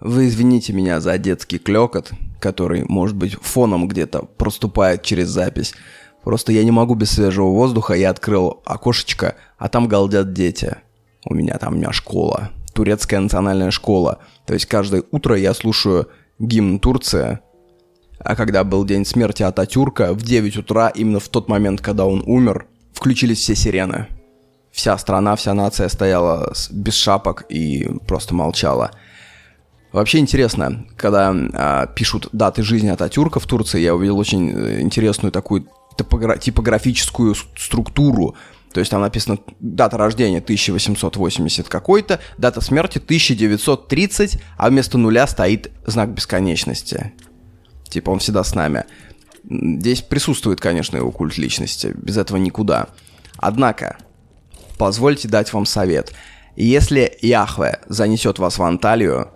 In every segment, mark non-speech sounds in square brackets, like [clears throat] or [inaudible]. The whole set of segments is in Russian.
Вы извините меня за детский клекот, который, может быть, фоном где-то проступает через запись. Просто я не могу без свежего воздуха, я открыл окошечко, а там галдят дети. У меня там у меня школа, турецкая национальная школа. То есть каждое утро я слушаю гимн Турции, а когда был день смерти Ататюрка, в 9 утра, именно в тот момент, когда он умер, включились все сирены. Вся страна, вся нация стояла без шапок и просто молчала. Вообще интересно, когда а, пишут даты жизни Ататюрка в Турции, я увидел очень э, интересную такую топогра- типографическую структуру. То есть там написано дата рождения 1880 какой-то, дата смерти 1930, а вместо нуля стоит знак бесконечности. Типа он всегда с нами. Здесь присутствует, конечно, его культ личности. Без этого никуда. Однако, позвольте дать вам совет. Если Яхве занесет вас в Анталию,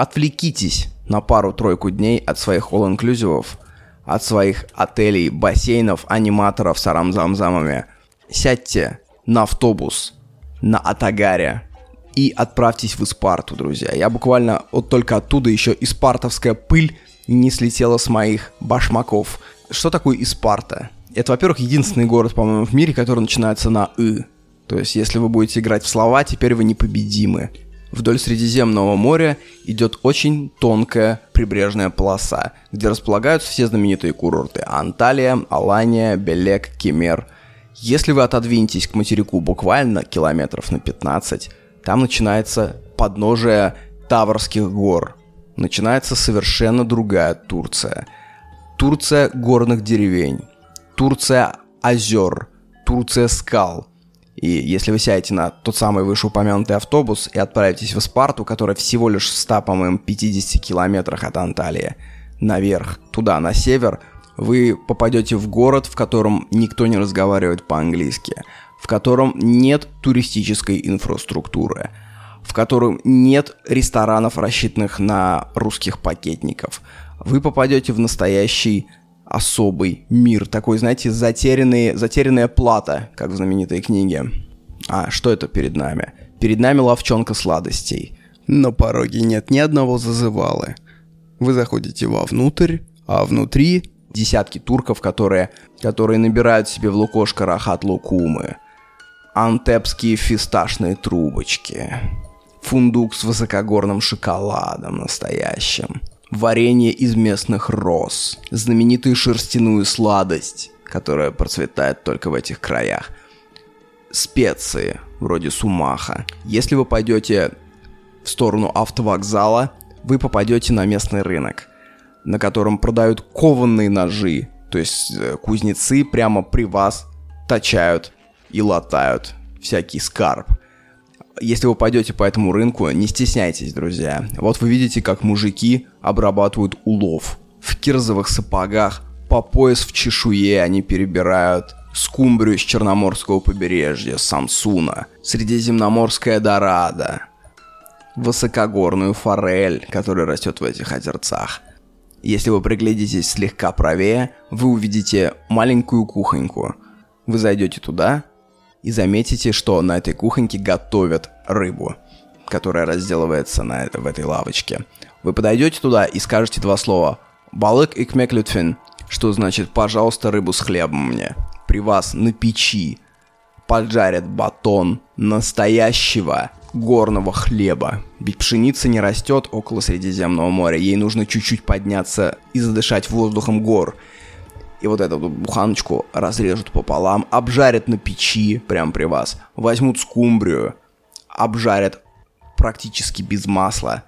отвлекитесь на пару-тройку дней от своих all-inclusivов, от своих отелей, бассейнов, аниматоров с арамзамзамами. Сядьте на автобус на Атагаре и отправьтесь в Испарту, друзья. Я буквально вот только оттуда еще испартовская пыль не слетела с моих башмаков. Что такое Испарта? Это, во-первых, единственный город, по-моему, в мире, который начинается на «ы». То есть, если вы будете играть в слова, теперь вы непобедимы. Вдоль Средиземного моря идет очень тонкая прибрежная полоса, где располагаются все знаменитые курорты Анталия, Алания, Белек, Кемер. Если вы отодвинетесь к материку буквально километров на 15, там начинается подножие Таврских гор. Начинается совершенно другая Турция. Турция горных деревень. Турция озер. Турция скал. И если вы сядете на тот самый вышеупомянутый автобус и отправитесь в Спарту, которая всего лишь в 100, по-моему, 50 километрах от Анталии, наверх, туда, на север, вы попадете в город, в котором никто не разговаривает по-английски, в котором нет туристической инфраструктуры, в котором нет ресторанов, рассчитанных на русских пакетников. Вы попадете в настоящий особый мир, такой, знаете, затерянные, затерянная плата, как в знаменитой книге. А что это перед нами? Перед нами ловчонка сладостей. На пороге нет ни одного зазывалы. Вы заходите вовнутрь, а внутри десятки турков, которые, которые набирают себе в лукошко рахат лукумы. Антепские фисташные трубочки. Фундук с высокогорным шоколадом настоящим варенье из местных роз, знаменитую шерстяную сладость, которая процветает только в этих краях, специи, вроде сумаха. Если вы пойдете в сторону автовокзала, вы попадете на местный рынок, на котором продают кованные ножи, то есть э, кузнецы прямо при вас точают и латают всякий скарб. Если вы пойдете по этому рынку, не стесняйтесь, друзья. Вот вы видите, как мужики обрабатывают улов. В кирзовых сапогах, по пояс в чешуе они перебирают скумбрию с Черноморского побережья, Самсуна, Средиземноморская дорада, высокогорную форель, которая растет в этих озерцах. Если вы приглядитесь слегка правее, вы увидите маленькую кухоньку. Вы зайдете туда, и заметите, что на этой кухоньке готовят рыбу, которая разделывается на в этой лавочке. Вы подойдете туда и скажете два слова «балык и кмеклютфин», что значит «пожалуйста, рыбу с хлебом мне». При вас на печи поджарят батон настоящего горного хлеба. Ведь пшеница не растет около Средиземного моря, ей нужно чуть-чуть подняться и задышать воздухом гор – и вот эту буханочку разрежут пополам, обжарят на печи прямо при вас, возьмут скумбрию, обжарят практически без масла,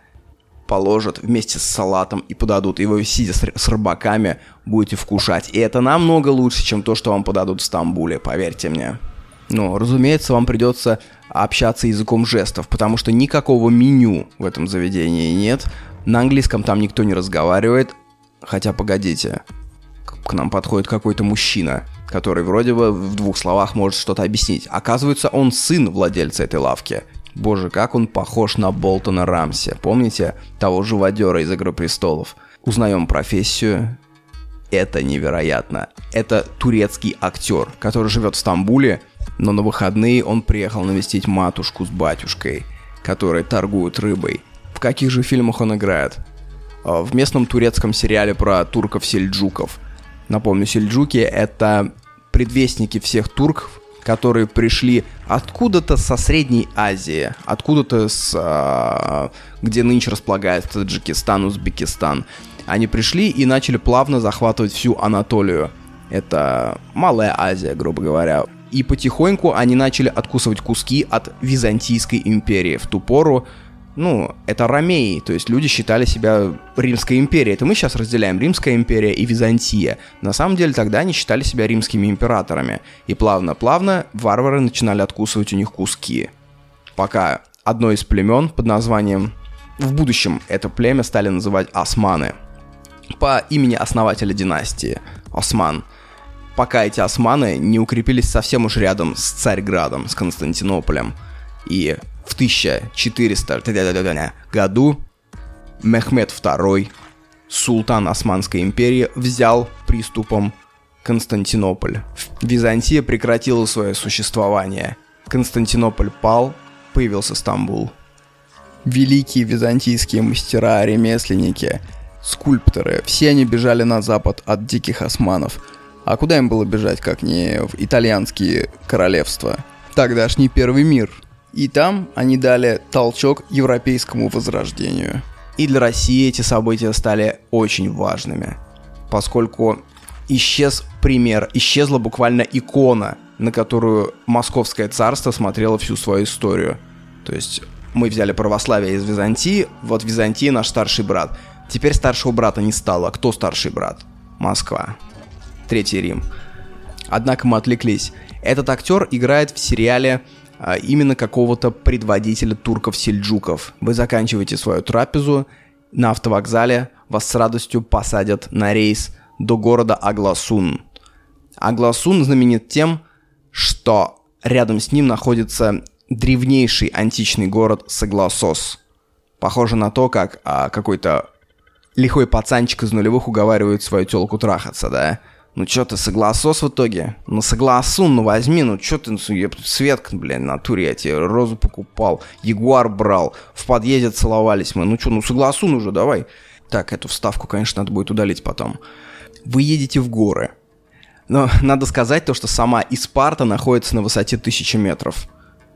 положат вместе с салатом и подадут. И вы, сидя с, с рыбаками, будете вкушать. И это намного лучше, чем то, что вам подадут в Стамбуле, поверьте мне. Но, разумеется, вам придется общаться языком жестов, потому что никакого меню в этом заведении нет. На английском там никто не разговаривает. Хотя, погодите, к нам подходит какой-то мужчина, который вроде бы в двух словах может что-то объяснить. Оказывается, он сын владельца этой лавки. Боже, как он похож на Болтона Рамси. Помните того живодера из «Игры престолов»? Узнаем профессию. Это невероятно. Это турецкий актер, который живет в Стамбуле, но на выходные он приехал навестить матушку с батюшкой, которые торгуют рыбой в каких же фильмах он играет? А, в местном турецком сериале про турков-сельджуков. Напомню, сельджуки — это предвестники всех турков, которые пришли откуда-то со Средней Азии, откуда-то с... А, где нынче располагается Таджикистан, Узбекистан. Они пришли и начали плавно захватывать всю Анатолию. Это Малая Азия, грубо говоря. И потихоньку они начали откусывать куски от Византийской империи. В ту пору ну, это ромеи, то есть люди считали себя Римской империей. Это мы сейчас разделяем Римская империя и Византия. На самом деле тогда они считали себя римскими императорами. И плавно-плавно варвары начинали откусывать у них куски. Пока одно из племен под названием... В будущем это племя стали называть османы. По имени основателя династии Осман. Пока эти османы не укрепились совсем уж рядом с Царьградом, с Константинополем. И в 1400 году Мехмед II, султан Османской империи, взял приступом Константинополь. Византия прекратила свое существование. Константинополь пал, появился Стамбул. Великие византийские мастера, ремесленники, скульпторы, все они бежали на запад от диких османов. А куда им было бежать, как не в итальянские королевства? Тогдашний первый мир – и там они дали толчок европейскому возрождению. И для России эти события стали очень важными, поскольку исчез пример, исчезла буквально икона, на которую Московское царство смотрело всю свою историю. То есть мы взяли православие из Византии, вот Византия наш старший брат. Теперь старшего брата не стало. Кто старший брат? Москва. Третий Рим. Однако мы отвлеклись. Этот актер играет в сериале именно какого-то предводителя турков-сельджуков. Вы заканчиваете свою трапезу, на автовокзале вас с радостью посадят на рейс до города Агласун. Агласун знаменит тем, что рядом с ним находится древнейший античный город Сагласос. Похоже на то, как а, какой-то лихой пацанчик из нулевых уговаривает свою телку трахаться, да? Ну чё ты, согласос в итоге? Ну согласун, ну возьми, ну чё ты, ну, я, Светка, блин, натуре я тебе розу покупал, ягуар брал, в подъезде целовались мы, ну чё, ну согласун уже, давай. Так, эту вставку, конечно, надо будет удалить потом. Вы едете в горы. Но надо сказать то, что сама Испарта находится на высоте 1000 метров.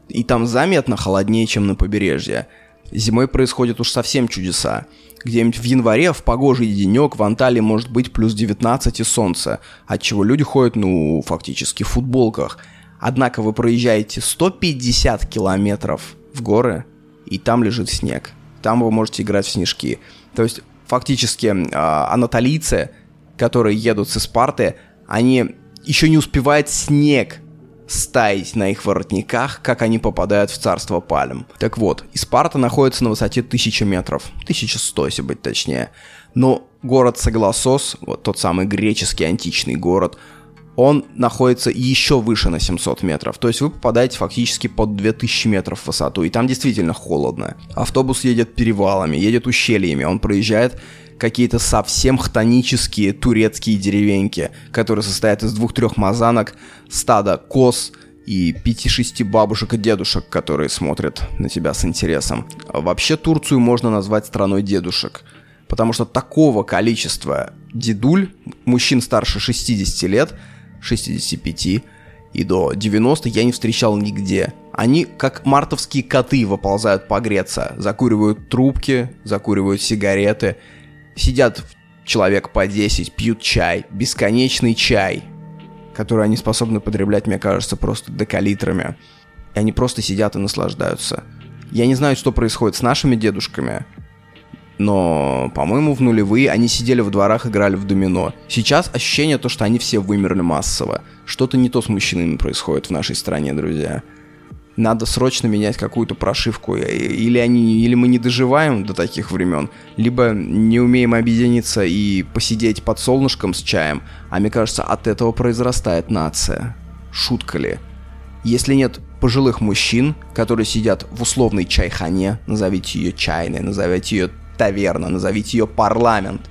И там заметно холоднее, чем на побережье. Зимой происходят уж совсем чудеса. Где-нибудь в январе в погожий денек в Анталии может быть плюс 19 и солнце, отчего люди ходят, ну, фактически в футболках. Однако вы проезжаете 150 километров в горы, и там лежит снег. Там вы можете играть в снежки. То есть, фактически, э, анатолийцы, которые едут с Испарты, они еще не успевают снег стаять на их воротниках, как они попадают в царство пальм. Так вот, Испарта находится на высоте 1000 метров, 1100, если быть точнее. Но город Сагласос, вот тот самый греческий античный город, он находится еще выше на 700 метров. То есть вы попадаете фактически под 2000 метров в высоту, и там действительно холодно. Автобус едет перевалами, едет ущельями, он проезжает какие-то совсем хтонические турецкие деревеньки, которые состоят из двух-трех мазанок, стада коз и пяти-шести бабушек и дедушек, которые смотрят на тебя с интересом. Вообще Турцию можно назвать страной дедушек, потому что такого количества дедуль, мужчин старше 60 лет, 65 и до 90 я не встречал нигде. Они, как мартовские коты, выползают погреться, закуривают трубки, закуривают сигареты – Сидят человек по 10, пьют чай, бесконечный чай, который они способны потреблять, мне кажется, просто декалитрами. И они просто сидят и наслаждаются. Я не знаю, что происходит с нашими дедушками, но, по-моему, в нулевые они сидели в дворах, играли в домино. Сейчас ощущение то, что они все вымерли массово. Что-то не то с мужчинами происходит в нашей стране, друзья надо срочно менять какую-то прошивку. Или, они, или мы не доживаем до таких времен, либо не умеем объединиться и посидеть под солнышком с чаем, а мне кажется, от этого произрастает нация. Шутка ли? Если нет пожилых мужчин, которые сидят в условной чайхане, назовите ее чайной, назовите ее таверна, назовите ее парламент.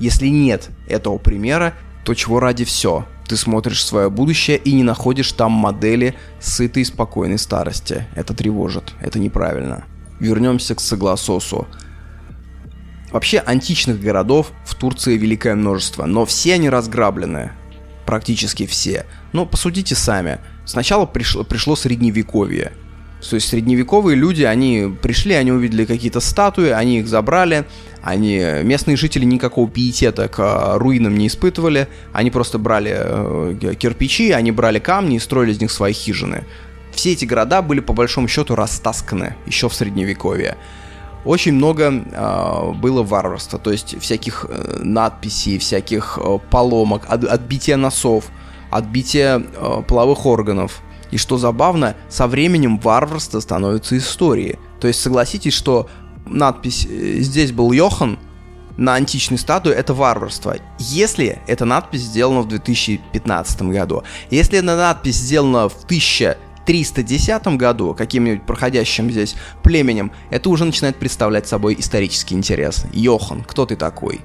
Если нет этого примера, то чего ради все? Ты смотришь свое будущее и не находишь там модели сытой и спокойной старости. Это тревожит, это неправильно. Вернемся к Согласосу. Вообще античных городов в Турции великое множество, но все они разграблены. Практически все. Но посудите сами. Сначала пришло, пришло средневековье. То есть средневековые люди, они пришли, они увидели какие-то статуи, они их забрали, они, местные жители никакого пиетета к а, руинам не испытывали, они просто брали э, кирпичи, они брали камни и строили из них свои хижины. Все эти города были по большому счету растасканы еще в средневековье. Очень много э, было варварства, то есть всяких э, надписей, всяких э, поломок, от, отбития носов, отбития э, половых органов. И что забавно, со временем варварство становится историей. То есть согласитесь, что надпись э, «Здесь был Йохан» на античной статуе — это варварство. Если эта надпись сделана в 2015 году, если эта надпись сделана в 1310 году каким-нибудь проходящим здесь племенем, это уже начинает представлять собой исторический интерес. Йохан, кто ты такой?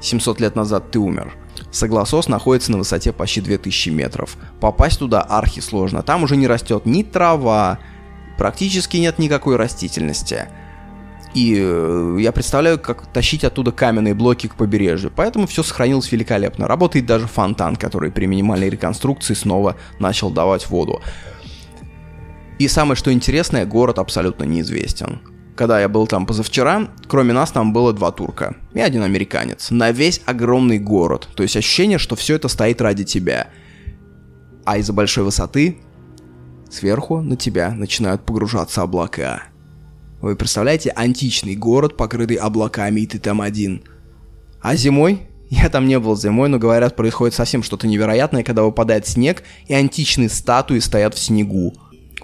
700 лет назад ты умер. Согласос находится на высоте почти 2000 метров. Попасть туда архи сложно. Там уже не растет ни трава, практически нет никакой растительности. И э, я представляю, как тащить оттуда каменные блоки к побережью. Поэтому все сохранилось великолепно. Работает даже фонтан, который при минимальной реконструкции снова начал давать воду. И самое что интересное, город абсолютно неизвестен. Когда я был там позавчера, кроме нас там было два турка и один американец. На весь огромный город. То есть ощущение, что все это стоит ради тебя. А из-за большой высоты сверху на тебя начинают погружаться облака. Вы представляете, античный город, покрытый облаками, и ты там один. А зимой? Я там не был зимой, но говорят, происходит совсем что-то невероятное, когда выпадает снег, и античные статуи стоят в снегу.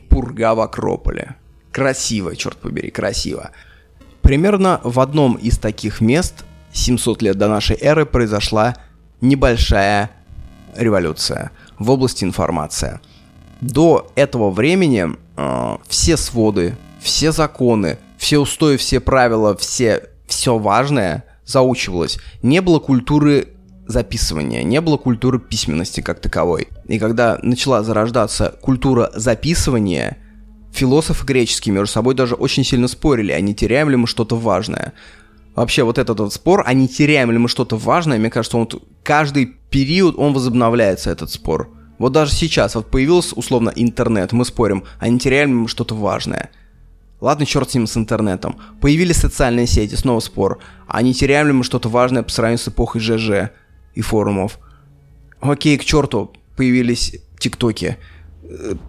Пурга в Акрополе. Красиво, черт побери, красиво. Примерно в одном из таких мест 700 лет до нашей эры произошла небольшая революция в области информации. До этого времени э, все своды все законы, все устои, все правила, все, все важное заучивалось. Не было культуры записывания, не было культуры письменности как таковой. И когда начала зарождаться культура записывания, философы греческие между собой даже очень сильно спорили, а не теряем ли мы что-то важное. Вообще вот этот вот спор, а не теряем ли мы что-то важное, мне кажется, он каждый период он возобновляется, этот спор. Вот даже сейчас, вот появился условно интернет, мы спорим, а не теряем ли мы что-то важное. Ладно, черт с ним с интернетом. Появились социальные сети, снова спор. А не теряем ли мы что-то важное по сравнению с эпохой ЖЖ и форумов? Окей, к черту, появились тиктоки.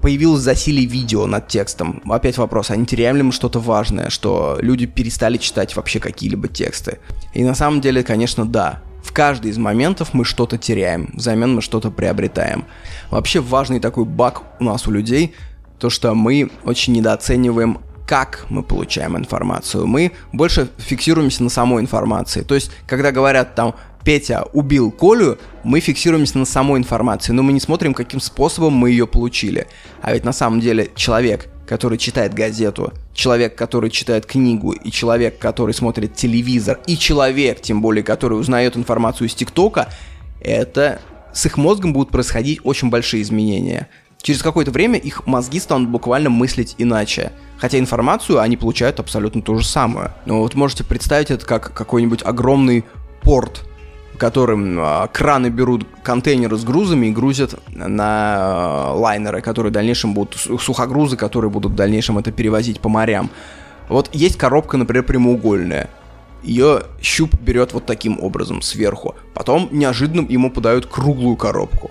Появилось засилие видео над текстом. Опять вопрос, а не теряем ли мы что-то важное, что люди перестали читать вообще какие-либо тексты? И на самом деле, конечно, да. В каждый из моментов мы что-то теряем, взамен мы что-то приобретаем. Вообще важный такой баг у нас у людей, то что мы очень недооцениваем как мы получаем информацию. Мы больше фиксируемся на самой информации. То есть, когда говорят там Петя убил Колю, мы фиксируемся на самой информации, но мы не смотрим, каким способом мы ее получили. А ведь на самом деле человек, который читает газету, человек, который читает книгу, и человек, который смотрит телевизор, и человек, тем более, который узнает информацию из ТикТока, это с их мозгом будут происходить очень большие изменения. Через какое-то время их мозги станут буквально мыслить иначе. Хотя информацию они получают абсолютно ту же самую. Но вот можете представить это как какой-нибудь огромный порт, в котором э, краны берут контейнеры с грузами и грузят на э, лайнеры, которые в дальнейшем будут сухогрузы, которые будут в дальнейшем это перевозить по морям. Вот есть коробка, например, прямоугольная. Ее щуп берет вот таким образом сверху. Потом неожиданно ему подают круглую коробку.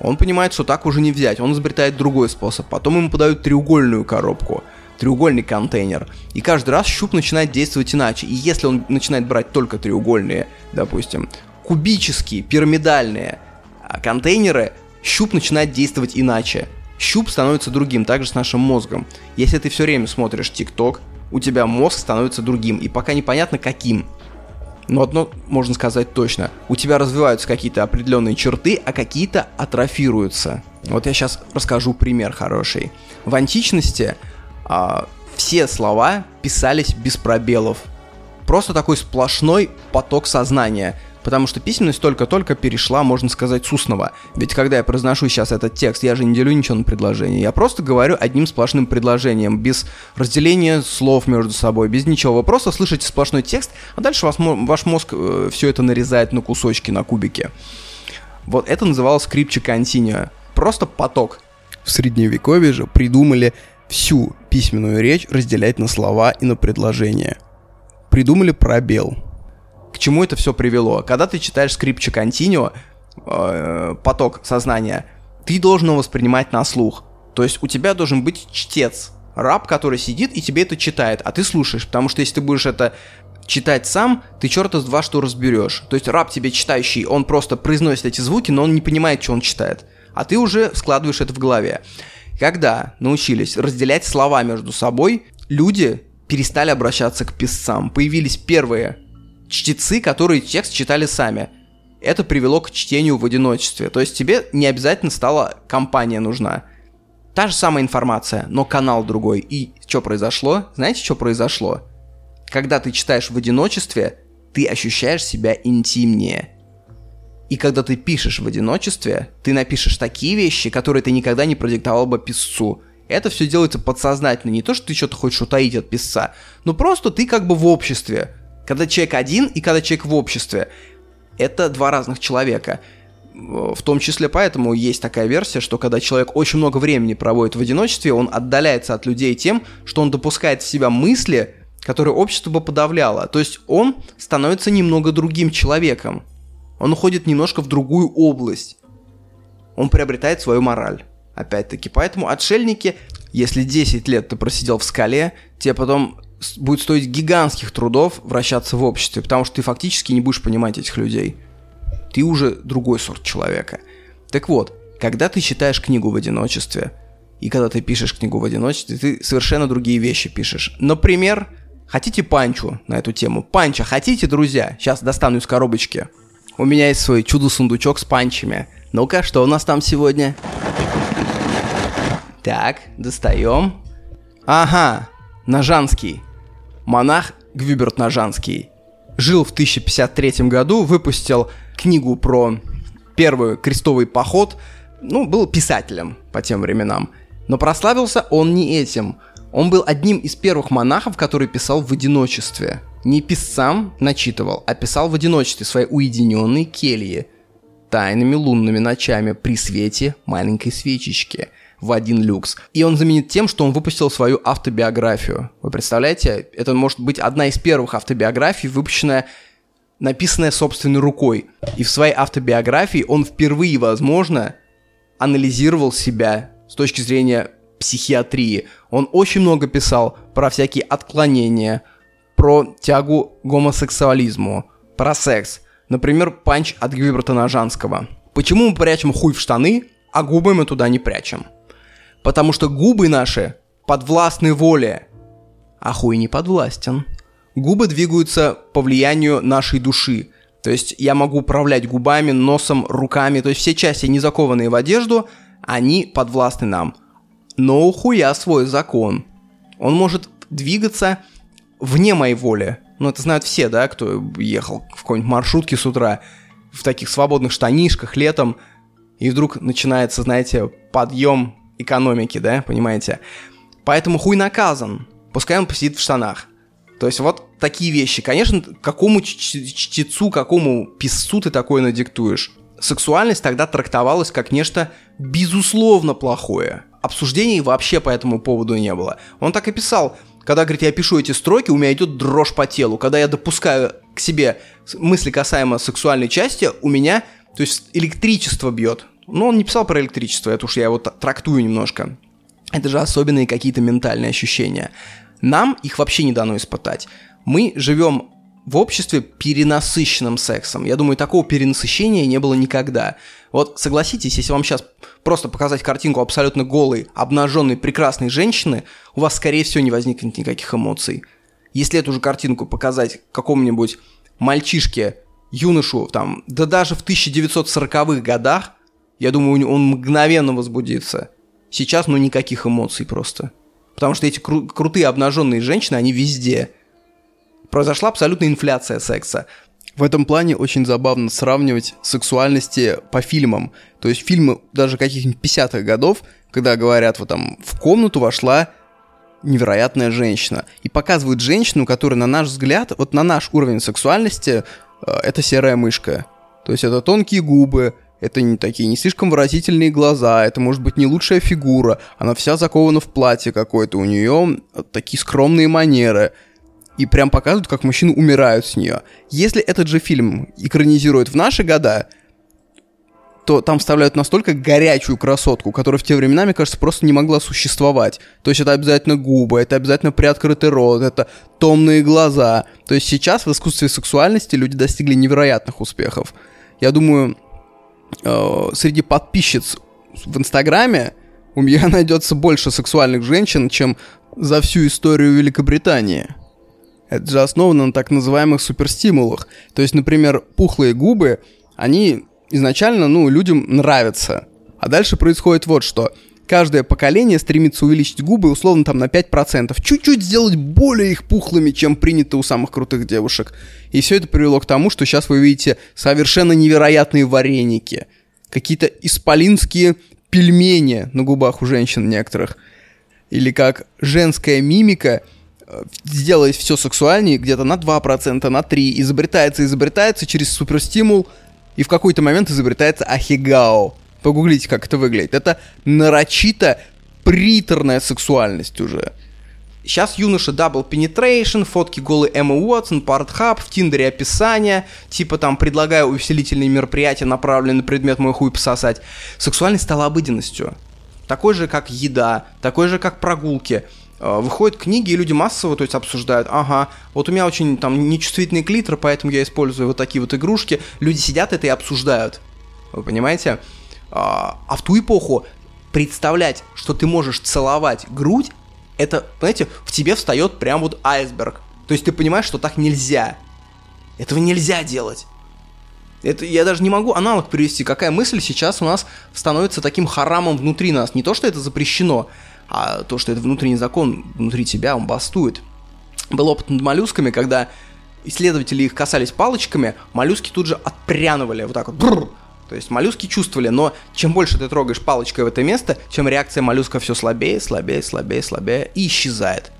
Он понимает, что так уже не взять, он изобретает другой способ. Потом ему подают треугольную коробку, треугольный контейнер. И каждый раз щуп начинает действовать иначе. И если он начинает брать только треугольные, допустим, кубические, пирамидальные а, контейнеры, щуп начинает действовать иначе. Щуп становится другим, также с нашим мозгом. Если ты все время смотришь ТикТок, у тебя мозг становится другим, и пока непонятно каким. Но одно можно сказать точно. У тебя развиваются какие-то определенные черты, а какие-то атрофируются. Вот я сейчас расскажу пример хороший. В античности а, все слова писались без пробелов. Просто такой сплошной поток сознания. Потому что письменность только-только перешла, можно сказать, с устного. Ведь когда я произношу сейчас этот текст, я же не делю ничего на предложение. Я просто говорю одним сплошным предложением, без разделения слов между собой, без ничего. Вы просто слышите сплошной текст, а дальше вас, ваш мозг э, все это нарезает на кусочки, на кубики. Вот это называлось скрипче континуа. Просто поток. В средневековье же придумали всю письменную речь разделять на слова и на предложения. Придумали пробел – к чему это все привело? Когда ты читаешь скрипче континуа, э, поток сознания, ты должен его воспринимать на слух. То есть у тебя должен быть чтец, раб, который сидит и тебе это читает, а ты слушаешь, потому что если ты будешь это читать сам, ты черта с два что разберешь. То есть раб тебе читающий, он просто произносит эти звуки, но он не понимает, что он читает. А ты уже складываешь это в голове. Когда научились разделять слова между собой, люди перестали обращаться к писцам. Появились первые чтецы, которые текст читали сами. Это привело к чтению в одиночестве. То есть тебе не обязательно стала компания нужна. Та же самая информация, но канал другой. И что произошло? Знаете, что произошло? Когда ты читаешь в одиночестве, ты ощущаешь себя интимнее. И когда ты пишешь в одиночестве, ты напишешь такие вещи, которые ты никогда не продиктовал бы писцу. Это все делается подсознательно. Не то, что ты что-то хочешь утаить от писца, но просто ты как бы в обществе. Когда человек один и когда человек в обществе. Это два разных человека. В том числе поэтому есть такая версия, что когда человек очень много времени проводит в одиночестве, он отдаляется от людей тем, что он допускает в себя мысли, которые общество бы подавляло. То есть он становится немного другим человеком. Он уходит немножко в другую область. Он приобретает свою мораль. Опять-таки, поэтому отшельники, если 10 лет ты просидел в скале, тебе потом будет стоить гигантских трудов вращаться в обществе, потому что ты фактически не будешь понимать этих людей. Ты уже другой сорт человека. Так вот, когда ты читаешь книгу в одиночестве, и когда ты пишешь книгу в одиночестве, ты совершенно другие вещи пишешь. Например, хотите панчу на эту тему? Панча хотите, друзья? Сейчас достану из коробочки. У меня есть свой чудо-сундучок с панчами. Ну-ка, что у нас там сегодня? Так, достаем. Ага, Ножанский монах Гвюберт Нажанский. Жил в 1053 году, выпустил книгу про первый крестовый поход, ну, был писателем по тем временам. Но прославился он не этим. Он был одним из первых монахов, который писал в одиночестве. Не писцам начитывал, а писал в одиночестве своей уединенной келье, тайными лунными ночами при свете маленькой свечечки – в один люкс. И он знаменит тем, что он выпустил свою автобиографию. Вы представляете? Это может быть одна из первых автобиографий, выпущенная написанная собственной рукой. И в своей автобиографии он впервые, возможно, анализировал себя с точки зрения психиатрии. Он очень много писал про всякие отклонения, про тягу гомосексуализму, про секс. Например, панч от Гвиберта Ножанского. Почему мы прячем хуй в штаны, а губы мы туда не прячем? Потому что губы наши подвластны воле, а хуй не подвластен. Губы двигаются по влиянию нашей души. То есть я могу управлять губами, носом, руками. То есть все части, не закованные в одежду, они подвластны нам. Но у хуя свой закон. Он может двигаться вне моей воли. Ну, это знают все, да, кто ехал в какой-нибудь маршрутке с утра в таких свободных штанишках летом, и вдруг начинается, знаете, подъем экономики, да, понимаете? Поэтому хуй наказан, пускай он посидит в штанах. То есть вот такие вещи. Конечно, какому чтецу, какому писцу ты такое надиктуешь? Сексуальность тогда трактовалась как нечто безусловно плохое. Обсуждений вообще по этому поводу не было. Он так и писал, когда, говорит, я пишу эти строки, у меня идет дрожь по телу. Когда я допускаю к себе мысли касаемо сексуальной части, у меня, то есть электричество бьет. Но он не писал про электричество, это уж я его трактую немножко. Это же особенные какие-то ментальные ощущения. Нам их вообще не дано испытать. Мы живем в обществе перенасыщенным сексом. Я думаю, такого перенасыщения не было никогда. Вот согласитесь, если вам сейчас просто показать картинку абсолютно голой, обнаженной, прекрасной женщины, у вас, скорее всего, не возникнет никаких эмоций. Если эту же картинку показать какому-нибудь мальчишке, юношу, там, да даже в 1940-х годах, я думаю, он мгновенно возбудится. Сейчас, ну, никаких эмоций просто. Потому что эти кру- крутые обнаженные женщины, они везде. Произошла абсолютная инфляция секса. В этом плане очень забавно сравнивать сексуальности по фильмам. То есть фильмы даже каких-нибудь 50-х годов, когда говорят, вот там в комнату вошла невероятная женщина. И показывают женщину, которая, на наш взгляд, вот на наш уровень сексуальности, э, это серая мышка. То есть это тонкие губы, это не такие не слишком выразительные глаза, это может быть не лучшая фигура, она вся закована в платье какое-то, у нее такие скромные манеры. И прям показывают, как мужчины умирают с нее. Если этот же фильм экранизируют в наши года, то там вставляют настолько горячую красотку, которая в те времена, мне кажется, просто не могла существовать. То есть это обязательно губы, это обязательно приоткрытый рот, это томные глаза. То есть сейчас в искусстве сексуальности люди достигли невероятных успехов. Я думаю, э, среди подписчиц в Инстаграме у меня [laughs] найдется больше сексуальных женщин, чем за всю историю Великобритании. Это же основано на так называемых суперстимулах. То есть, например, пухлые губы, они изначально, ну, людям нравятся. А дальше происходит вот что. Каждое поколение стремится увеличить губы условно там на 5%. Чуть-чуть сделать более их пухлыми, чем принято у самых крутых девушек. И все это привело к тому, что сейчас вы видите совершенно невероятные вареники. Какие-то исполинские пельмени на губах у женщин некоторых. Или как женская мимика э, сделать все сексуальнее где-то на 2%, на 3%, изобретается, изобретается через суперстимул, и в какой-то момент изобретается ахигао. Погуглите, как это выглядит. Это нарочито приторная сексуальность уже. Сейчас юноша Double Penetration, фотки голой Эммы Уотсон, Партхаб, в Тиндере описание, типа там предлагаю увеселительные мероприятия, направленные на предмет мой хуй пососать. Сексуальность стала обыденностью. Такой же, как еда, такой же, как прогулки. Э, выходят книги, и люди массово, то есть обсуждают, ага, вот у меня очень там нечувствительный клитор, поэтому я использую вот такие вот игрушки. Люди сидят это и обсуждают. Вы понимаете? А, а в ту эпоху представлять, что ты можешь целовать грудь, это, знаете, в тебе встает прям вот айсберг. То есть ты понимаешь, что так нельзя. Этого нельзя делать. Это я даже не могу аналог привести, какая мысль сейчас у нас становится таким харамом внутри нас. Не то, что это запрещено, а то, что это внутренний закон внутри тебя, он бастует. Был опыт над моллюсками, когда исследователи их касались палочками, моллюски тут же отпряновали вот так вот. Бррр, то есть моллюски чувствовали, но чем больше ты трогаешь палочкой в это место, чем реакция моллюска все слабее, слабее, слабее, слабее и исчезает.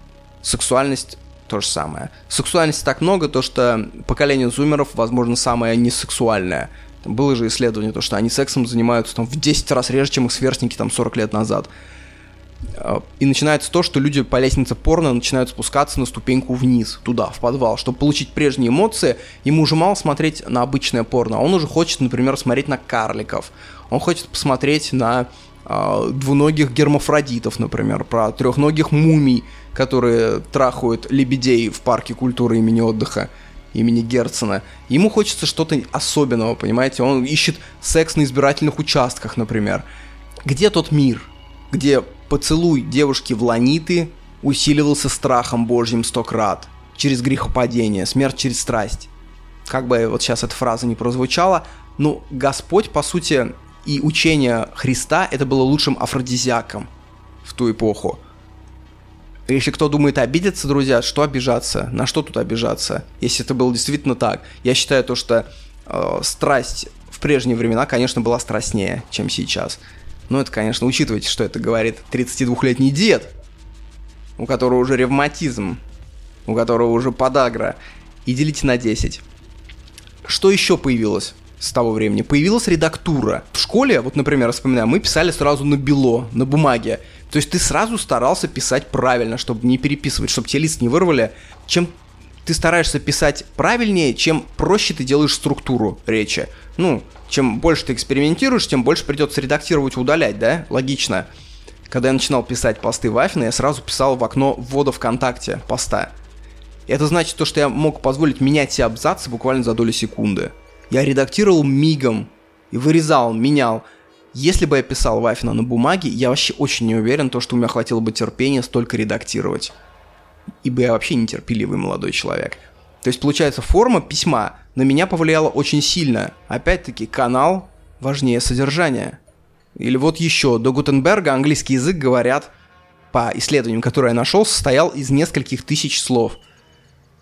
Сексуальность то же самое. Сексуальности так много, то что поколение зумеров, возможно, самое несексуальное. Там было же исследование, то, что они сексом занимаются там, в 10 раз реже, чем их сверстники там 40 лет назад. И начинается то, что люди по лестнице порно начинают спускаться на ступеньку вниз, туда, в подвал. Чтобы получить прежние эмоции, ему уже мало смотреть на обычное порно. Он уже хочет, например, смотреть на карликов. Он хочет посмотреть на э, двуногих гермафродитов, например, про трехногих мумий, которые трахают лебедей в парке культуры имени отдыха имени Герцена. Ему хочется что-то особенного, понимаете? Он ищет секс на избирательных участках, например. Где тот мир, где Поцелуй девушки в ланиты усиливался страхом Божьим сто крат. Через грехопадение, смерть через страсть. Как бы вот сейчас эта фраза не прозвучала, но Господь, по сути, и учение Христа это было лучшим афродизиаком в ту эпоху. Если кто думает обидеться, друзья, что обижаться? На что тут обижаться? Если это было действительно так. Я считаю то, что э, страсть в прежние времена, конечно, была страстнее, чем сейчас. Ну, это, конечно, учитывайте, что это говорит 32-летний дед, у которого уже ревматизм, у которого уже подагра, и делите на 10. Что еще появилось с того времени? Появилась редактура. В школе, вот, например, вспоминаю, мы писали сразу на бело, на бумаге. То есть ты сразу старался писать правильно, чтобы не переписывать, чтобы те лист не вырвали. Чем ты стараешься писать правильнее, чем проще ты делаешь структуру речи. Ну, чем больше ты экспериментируешь, тем больше придется редактировать и удалять, да? Логично. Когда я начинал писать посты в Афина, я сразу писал в окно ввода ВКонтакте поста. Это значит то, что я мог позволить менять все абзацы буквально за долю секунды. Я редактировал мигом и вырезал, менял. Если бы я писал Вафина на бумаге, я вообще очень не уверен, то, что у меня хватило бы терпения столько редактировать. Ибо я вообще нетерпеливый молодой человек. То есть, получается, форма письма на меня повлияла очень сильно. Опять-таки, канал важнее содержания. Или вот еще, до Гутенберга английский язык, говорят, по исследованиям, которые я нашел, состоял из нескольких тысяч слов.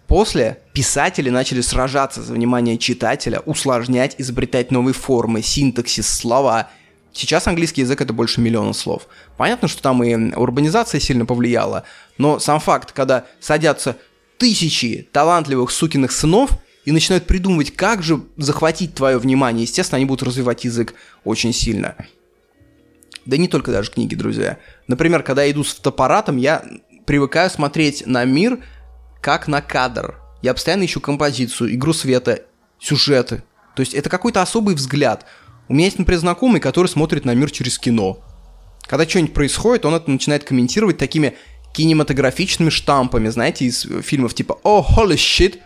После писатели начали сражаться за внимание читателя, усложнять, изобретать новые формы, синтаксис, слова. Сейчас английский язык это больше миллиона слов. Понятно, что там и урбанизация сильно повлияла, но сам факт, когда садятся тысячи талантливых сукиных сынов и начинают придумывать, как же захватить твое внимание, естественно, они будут развивать язык очень сильно. Да не только даже книги, друзья. Например, когда я иду с фотоаппаратом, я привыкаю смотреть на мир как на кадр. Я постоянно ищу композицию, игру света, сюжеты. То есть это какой-то особый взгляд. У меня есть, например, знакомый, который смотрит на мир через кино. Когда что-нибудь происходит, он это начинает комментировать такими кинематографичными штампами, знаете, из фильмов типа «Oh, holy shit!»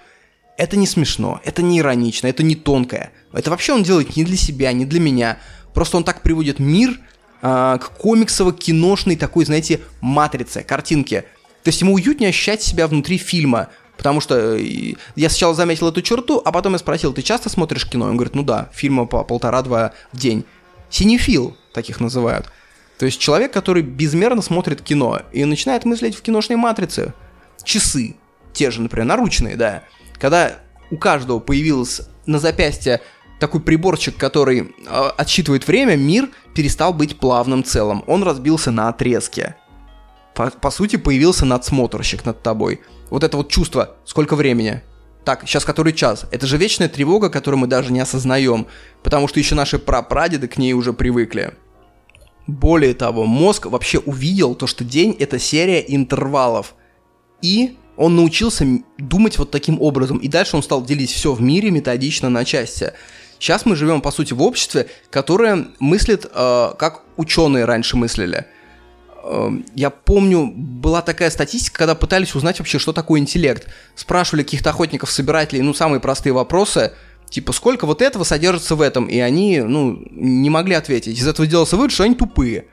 Это не смешно, это не иронично, это не тонкое. Это вообще он делает не для себя, не для меня. Просто он так приводит мир а, к комиксово-киношной такой, знаете, матрице, картинке. То есть ему уютнее ощущать себя внутри фильма, Потому что э, я сначала заметил эту черту, а потом я спросил, ты часто смотришь кино? Он говорит, ну да, фильма по полтора-два в день. Синефил таких называют. То есть человек, который безмерно смотрит кино и начинает мыслить в киношной матрице. Часы, те же, например, наручные, да. Когда у каждого появился на запястье такой приборчик, который э, отсчитывает время, мир перестал быть плавным целым. Он разбился на отрезки. По, по сути, появился надсмотрщик над тобой. Вот это вот чувство, сколько времени. Так, сейчас который час? Это же вечная тревога, которую мы даже не осознаем, потому что еще наши прапрадеды к ней уже привыкли. Более того, мозг вообще увидел то, что день — это серия интервалов. И он научился думать вот таким образом. И дальше он стал делить все в мире методично на части. Сейчас мы живем, по сути, в обществе, которое мыслит, э, как ученые раньше мыслили — Эм, я помню, была такая статистика, когда пытались узнать вообще, что такое интеллект. Спрашивали каких-то охотников-собирателей, ну, самые простые вопросы, типа, сколько вот этого содержится в этом, и они, ну, не могли ответить. Из этого делался вывод, что они тупые.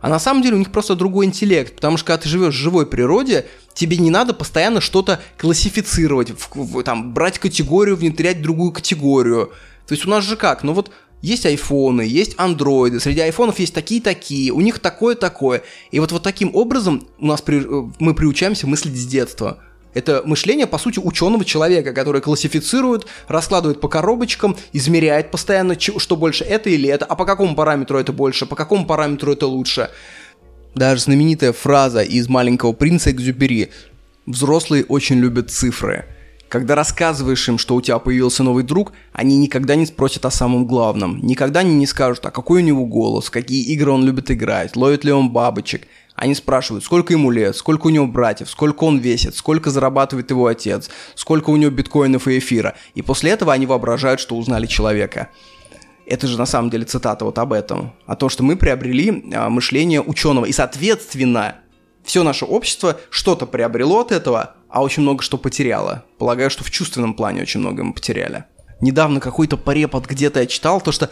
А на самом деле у них просто другой интеллект, потому что когда ты живешь в живой природе, тебе не надо постоянно что-то классифицировать, в, в, там, брать категорию, внедрять другую категорию. То есть у нас же как? Ну вот есть айфоны, есть андроиды, среди айфонов есть такие-такие, у них такое-такое. И вот, вот таким образом у нас при, э, мы приучаемся мыслить с детства. Это мышление, по сути, ученого человека, который классифицирует, раскладывает по коробочкам, измеряет постоянно, что больше это или это, а по какому параметру это больше, по какому параметру это лучше. Даже знаменитая фраза из «Маленького принца» Экзюпери «Взрослые очень любят цифры». Когда рассказываешь им, что у тебя появился новый друг, они никогда не спросят о самом главном. Никогда не скажут, а какой у него голос, какие игры он любит играть, ловит ли он бабочек. Они спрашивают, сколько ему лет, сколько у него братьев, сколько он весит, сколько зарабатывает его отец, сколько у него биткоинов и эфира. И после этого они воображают, что узнали человека. Это же на самом деле цитата вот об этом. О том, что мы приобрели а, мышление ученого. И, соответственно, все наше общество что-то приобрело от этого, а очень много что потеряло. Полагаю, что в чувственном плане очень много мы потеряли. Недавно какой-то препод где-то я читал, то что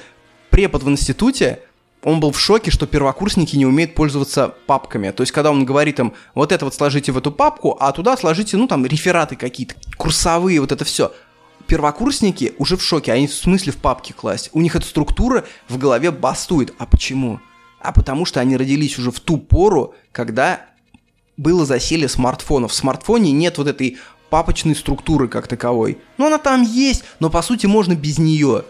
препод в институте, он был в шоке, что первокурсники не умеют пользоваться папками. То есть, когда он говорит им, вот это вот сложите в эту папку, а туда сложите, ну, там, рефераты какие-то, курсовые, вот это все. Первокурсники уже в шоке, они в смысле в папке класть. У них эта структура в голове бастует. А почему? А потому что они родились уже в ту пору, когда было засилие смартфонов. В смартфоне нет вот этой папочной структуры как таковой. Ну, она там есть, но по сути можно без нее.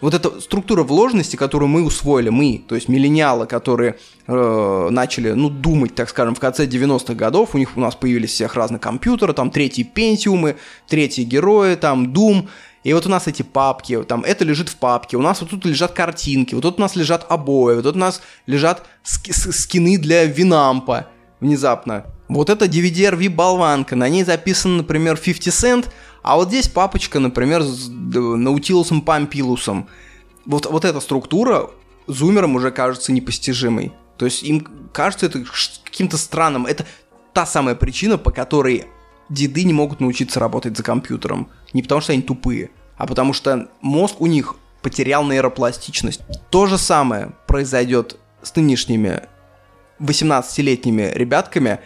Вот эта структура вложенности, которую мы усвоили, мы, то есть миллениалы, которые э, начали, ну, думать, так скажем, в конце 90-х годов, у них у нас появились всех разные компьютеры, там третьи пентиумы, третьи герои, там Doom, и вот у нас эти папки, там это лежит в папке, у нас вот тут лежат картинки, вот тут у нас лежат обои, вот тут у нас лежат скины для Винампа, внезапно. Вот это DVD-RV болванка, на ней записан, например, 50 Cent, а вот здесь папочка, например, с Наутилусом Пампилусом. Вот, вот эта структура зумерам уже кажется непостижимой. То есть им кажется это каким-то странным. Это та самая причина, по которой деды не могут научиться работать за компьютером. Не потому что они тупые, а потому что мозг у них потерял нейропластичность. То же самое произойдет с нынешними 18-летними ребятками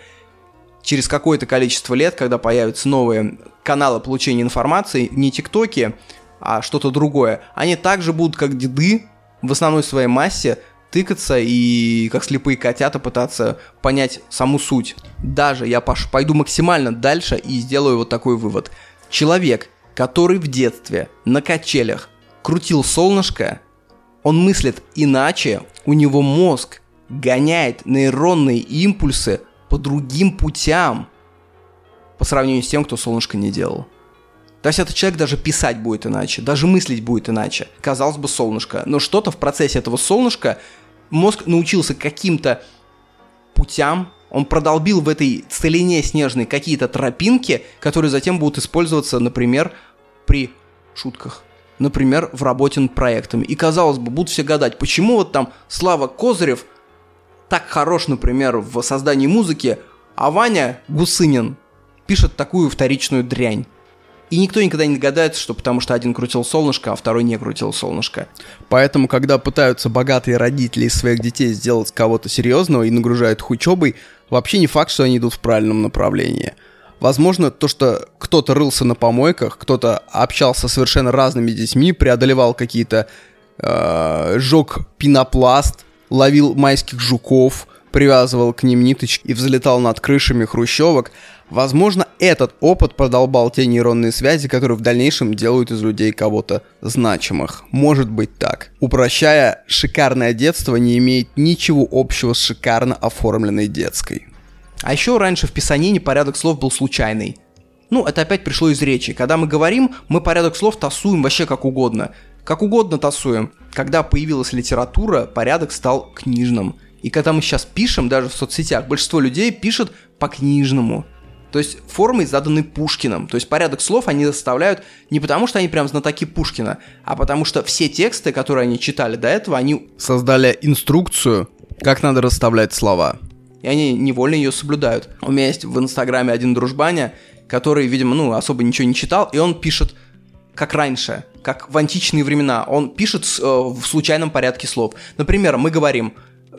через какое-то количество лет, когда появятся новые каналы получения информации, не тиктоки, а что-то другое, они также будут, как деды, в основной своей массе тыкаться и как слепые котята пытаться понять саму суть. Даже я пош- пойду максимально дальше и сделаю вот такой вывод. Человек, который в детстве на качелях крутил солнышко, он мыслит иначе, у него мозг гоняет нейронные импульсы по другим путям по сравнению с тем, кто солнышко не делал. То есть этот человек даже писать будет иначе, даже мыслить будет иначе. Казалось бы, солнышко. Но что-то в процессе этого солнышка мозг научился каким-то путям, он продолбил в этой целине снежной какие-то тропинки, которые затем будут использоваться, например, при шутках. Например, в работе над проектами. И казалось бы, будут все гадать, почему вот там Слава Козырев так хорош, например, в создании музыки, а Ваня Гусынин пишет такую вторичную дрянь. И никто никогда не догадается, что потому что один крутил солнышко, а второй не крутил солнышко. Поэтому, когда пытаются богатые родители из своих детей сделать кого-то серьезного и нагружают их учебой, вообще не факт, что они идут в правильном направлении. Возможно, то, что кто-то рылся на помойках, кто-то общался с совершенно разными детьми, преодолевал какие-то... Э, жег пенопласт, ловил майских жуков, привязывал к ним ниточки и взлетал над крышами хрущевок, возможно, этот опыт продолбал те нейронные связи, которые в дальнейшем делают из людей кого-то значимых. Может быть так. Упрощая, шикарное детство не имеет ничего общего с шикарно оформленной детской. А еще раньше в писанине порядок слов был случайный. Ну, это опять пришло из речи. Когда мы говорим, мы порядок слов тасуем вообще как угодно. Как угодно тасуем. Когда появилась литература, порядок стал книжным. И когда мы сейчас пишем, даже в соцсетях, большинство людей пишет по книжному. То есть формой заданы Пушкиным. То есть порядок слов они заставляют не потому, что они прям знатоки Пушкина, а потому что все тексты, которые они читали до этого, они... Создали инструкцию, как надо расставлять слова. И они невольно ее соблюдают. У меня есть в Инстаграме один дружбаня, который, видимо, ну, особо ничего не читал, и он пишет как раньше, как в античные времена. Он пишет э, в случайном порядке слов. Например, мы говорим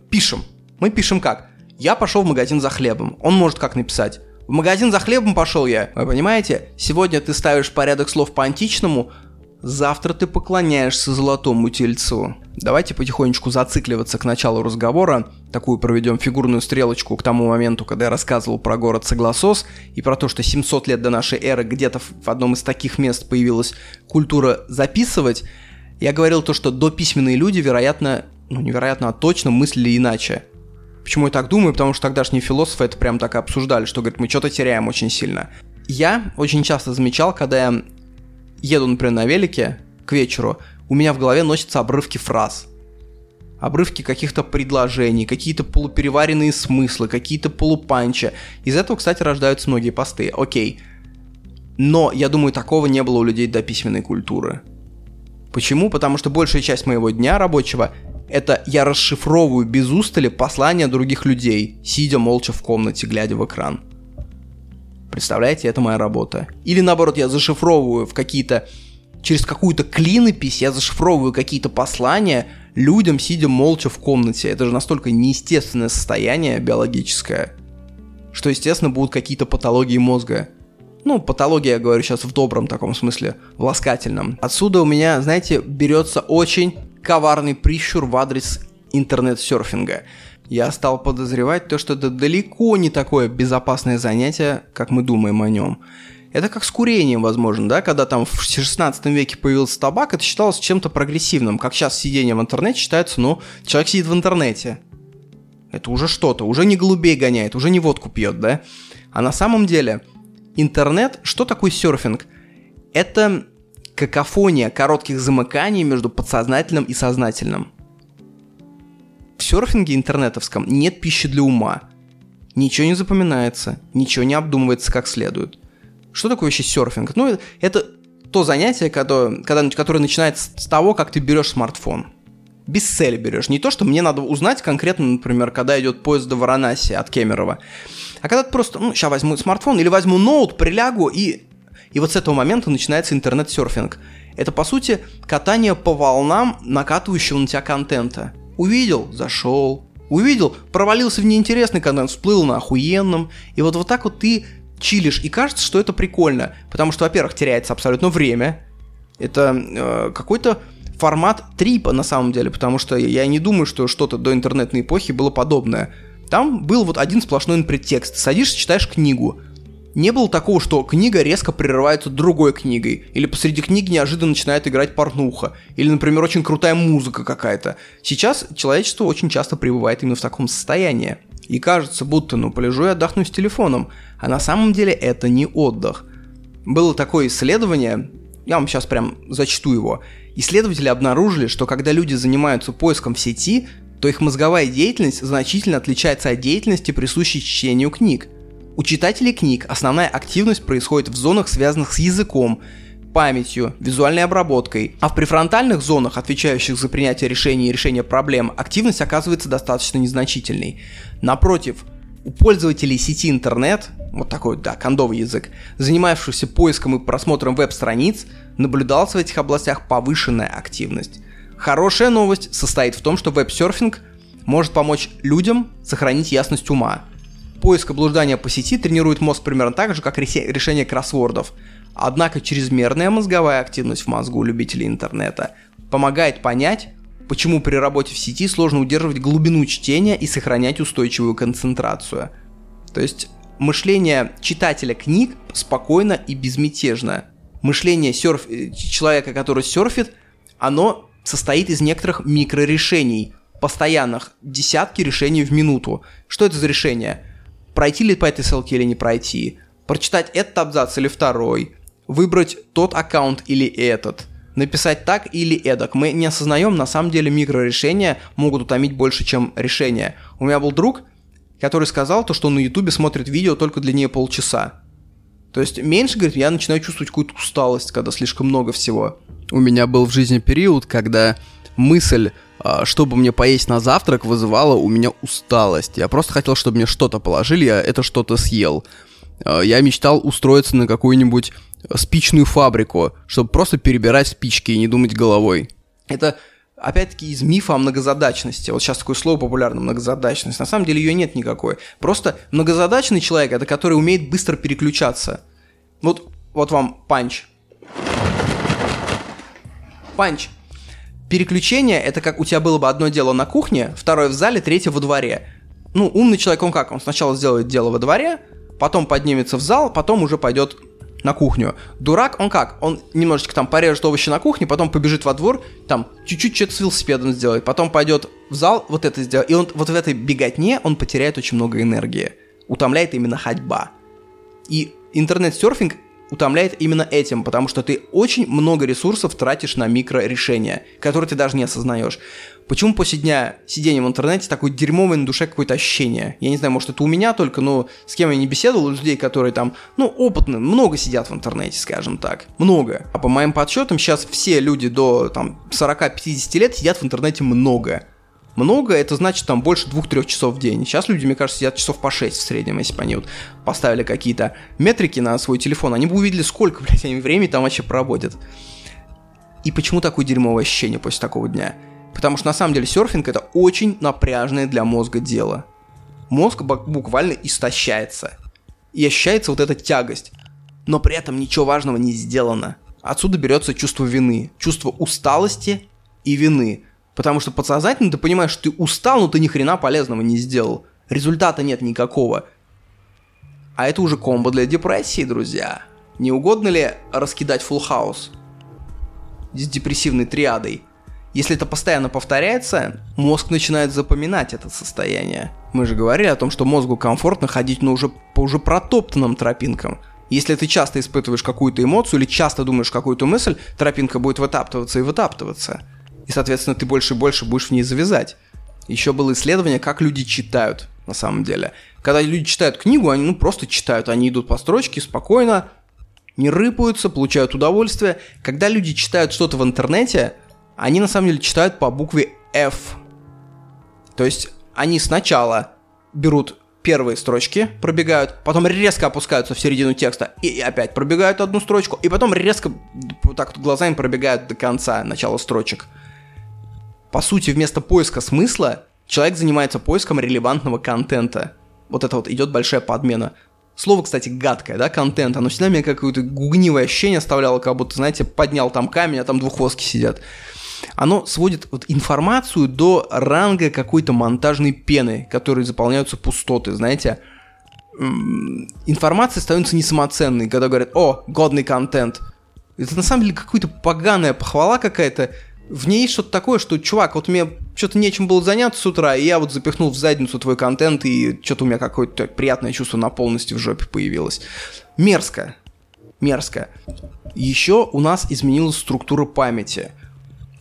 пишем. Мы пишем как? Я пошел в магазин за хлебом. Он может как написать? В магазин за хлебом пошел я. Вы понимаете? Сегодня ты ставишь порядок слов по античному, завтра ты поклоняешься золотому тельцу. Давайте потихонечку зацикливаться к началу разговора. Такую проведем фигурную стрелочку к тому моменту, когда я рассказывал про город Согласос и про то, что 700 лет до нашей эры где-то в одном из таких мест появилась культура записывать. Я говорил то, что дописьменные люди, вероятно, ну, невероятно, а точно мыслили иначе. Почему я так думаю? Потому что тогдашние философы это прям так и обсуждали, что, говорит, мы что-то теряем очень сильно. Я очень часто замечал, когда я еду, например, на велике к вечеру, у меня в голове носятся обрывки фраз. Обрывки каких-то предложений, какие-то полупереваренные смыслы, какие-то полупанчи. Из этого, кстати, рождаются многие посты. Окей. Но, я думаю, такого не было у людей до письменной культуры. Почему? Потому что большая часть моего дня рабочего это я расшифровываю без устали послания других людей, сидя молча в комнате, глядя в экран. Представляете, это моя работа. Или наоборот, я зашифровываю в какие-то через какую-то клинопись я зашифровываю какие-то послания людям, сидя молча в комнате. Это же настолько неестественное состояние биологическое, что, естественно, будут какие-то патологии мозга. Ну, патология, я говорю сейчас в добром таком смысле, в ласкательном. Отсюда у меня, знаете, берется очень коварный прищур в адрес интернет-серфинга. Я стал подозревать то, что это далеко не такое безопасное занятие, как мы думаем о нем. Это как с курением, возможно, да, когда там в 16 веке появился табак, это считалось чем-то прогрессивным, как сейчас сидение в интернете считается, ну, человек сидит в интернете. Это уже что-то, уже не голубей гоняет, уже не водку пьет, да? А на самом деле, интернет, что такое серфинг? Это какофония коротких замыканий между подсознательным и сознательным. В серфинге интернетовском нет пищи для ума. Ничего не запоминается, ничего не обдумывается как следует. Что такое вообще серфинг? Ну, это то занятие, когда, когда, которое начинается с того, как ты берешь смартфон. Без цели берешь. Не то, что мне надо узнать конкретно, например, когда идет поезд до Варанаси от Кемерово. А когда ты просто, ну, сейчас возьму смартфон или возьму ноут, прилягу и и вот с этого момента начинается интернет-серфинг. Это, по сути, катание по волнам накатывающего на тебя контента. Увидел, зашел. Увидел, провалился в неинтересный контент, всплыл на охуенном. И вот, вот так вот ты чилишь. И кажется, что это прикольно. Потому что, во-первых, теряется абсолютно время. Это э, какой-то формат трипа на самом деле, потому что я не думаю, что что-то до интернетной эпохи было подобное. Там был вот один сплошной предтекст. Садишься, читаешь книгу. Не было такого, что книга резко прерывается другой книгой, или посреди книги неожиданно начинает играть порнуха, или, например, очень крутая музыка какая-то. Сейчас человечество очень часто пребывает именно в таком состоянии. И кажется, будто, ну, полежу и отдохну с телефоном. А на самом деле это не отдых. Было такое исследование, я вам сейчас прям зачту его. Исследователи обнаружили, что когда люди занимаются поиском в сети, то их мозговая деятельность значительно отличается от деятельности, присущей чтению книг. У читателей книг основная активность происходит в зонах, связанных с языком, памятью, визуальной обработкой, а в префронтальных зонах, отвечающих за принятие решений и решение проблем, активность оказывается достаточно незначительной. Напротив, у пользователей сети интернет, вот такой, да, кондовый язык, занимавшихся поиском и просмотром веб-страниц, наблюдалась в этих областях повышенная активность. Хорошая новость состоит в том, что веб-серфинг может помочь людям сохранить ясность ума. Поиск и блуждание по сети тренирует мозг примерно так же, как решение кроссвордов. Однако чрезмерная мозговая активность в мозгу любителей интернета помогает понять, почему при работе в сети сложно удерживать глубину чтения и сохранять устойчивую концентрацию. То есть мышление читателя книг спокойно и безмятежно. Мышление серф... Э, человека, который серфит, оно состоит из некоторых микрорешений, постоянных, десятки решений в минуту. Что это за решение? Пройти ли по этой ссылке или не пройти? Прочитать этот абзац или второй? выбрать тот аккаунт или этот, написать так или эдак. Мы не осознаем, на самом деле микрорешения могут утомить больше, чем решения. У меня был друг, который сказал то, что на ютубе смотрит видео только длиннее полчаса. То есть меньше, говорит, я начинаю чувствовать какую-то усталость, когда слишком много всего. У меня был в жизни период, когда мысль, чтобы мне поесть на завтрак, вызывала у меня усталость. Я просто хотел, чтобы мне что-то положили, я это что-то съел. А, я мечтал устроиться на какую-нибудь спичную фабрику, чтобы просто перебирать спички и не думать головой. Это опять-таки из мифа о многозадачности. Вот сейчас такое слово популярно, многозадачность. На самом деле ее нет никакой. Просто многозадачный человек – это который умеет быстро переключаться. Вот, вот вам панч. Панч. Переключение – это как у тебя было бы одно дело на кухне, второе в зале, третье во дворе. Ну, умный человек, он как? Он сначала сделает дело во дворе, потом поднимется в зал, потом уже пойдет на кухню. Дурак, он как? Он немножечко там порежет овощи на кухне, потом побежит во двор, там чуть-чуть что-то с велосипедом сделает, потом пойдет в зал, вот это сделает. И он вот в этой беготне он потеряет очень много энергии. Утомляет именно ходьба. И интернет-серфинг утомляет именно этим, потому что ты очень много ресурсов тратишь на микрорешения, которые ты даже не осознаешь. Почему после дня сидения в интернете такое дерьмовое на душе какое-то ощущение? Я не знаю, может это у меня только, но с кем я не беседовал, людей, которые там, ну, опытные, много сидят в интернете, скажем так. Много. А по моим подсчетам, сейчас все люди до там 40-50 лет сидят в интернете много. Много, это значит там больше двух-трех часов в день. Сейчас люди, мне кажется, сидят часов по 6 в среднем, если бы они вот поставили какие-то метрики на свой телефон, они бы увидели, сколько, [laughs] блядь, они времени там вообще проводят. И почему такое дерьмовое ощущение после такого дня? Потому что на самом деле серфинг это очень напряжное для мозга дело. Мозг буквально истощается. И ощущается вот эта тягость. Но при этом ничего важного не сделано. Отсюда берется чувство вины, чувство усталости и вины. Потому что подсознательно ты понимаешь, что ты устал, но ты ни хрена полезного не сделал. Результата нет никакого. А это уже комбо для депрессии, друзья. Не угодно ли раскидать full house с депрессивной триадой? Если это постоянно повторяется, мозг начинает запоминать это состояние. Мы же говорили о том, что мозгу комфортно ходить но уже по уже протоптанным тропинкам. Если ты часто испытываешь какую-то эмоцию или часто думаешь какую-то мысль, тропинка будет вытаптываться и вытаптываться. И, соответственно, ты больше и больше будешь в ней завязать. Еще было исследование, как люди читают на самом деле. Когда люди читают книгу, они ну просто читают, они идут по строчке спокойно, не рыпаются, получают удовольствие. Когда люди читают что-то в интернете, они на самом деле читают по букве F. То есть они сначала берут первые строчки, пробегают, потом резко опускаются в середину текста и опять пробегают одну строчку, и потом резко вот так глазами пробегают до конца начала строчек. По сути, вместо поиска смысла человек занимается поиском релевантного контента. Вот это вот идет большая подмена. Слово, кстати, гадкое, да, контент, оно всегда мне какое-то гугнивое ощущение оставляло, как будто, знаете, поднял там камень, а там двухвостки сидят. Оно сводит вот информацию до ранга какой-то монтажной пены, которой заполняются пустоты, знаете. Информация становится не самоценной, когда говорят, о, годный контент. Это на самом деле какая-то поганая похвала какая-то, в ней что-то такое, что, чувак, вот мне что-то нечем было заняться с утра, и я вот запихнул в задницу твой контент, и что-то у меня какое-то приятное чувство на полности в жопе появилось. Мерзко. Мерзко. Еще у нас изменилась структура памяти.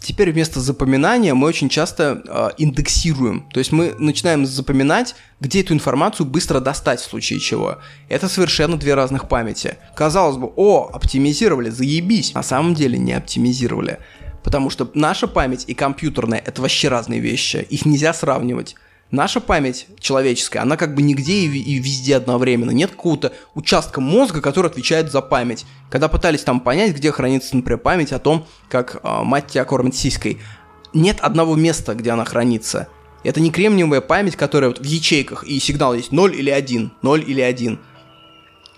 Теперь вместо запоминания мы очень часто э, индексируем. То есть мы начинаем запоминать, где эту информацию быстро достать в случае чего. Это совершенно две разных памяти. Казалось бы, о, оптимизировали, заебись. На самом деле не оптимизировали. Потому что наша память и компьютерная — это вообще разные вещи. Их нельзя сравнивать. Наша память человеческая, она как бы нигде и, везде одновременно. Нет какого-то участка мозга, который отвечает за память. Когда пытались там понять, где хранится, например, память о том, как э, мать тебя кормит сиськой, нет одного места, где она хранится. Это не кремниевая память, которая вот в ячейках, и сигнал есть 0 или 1, 0 или 1.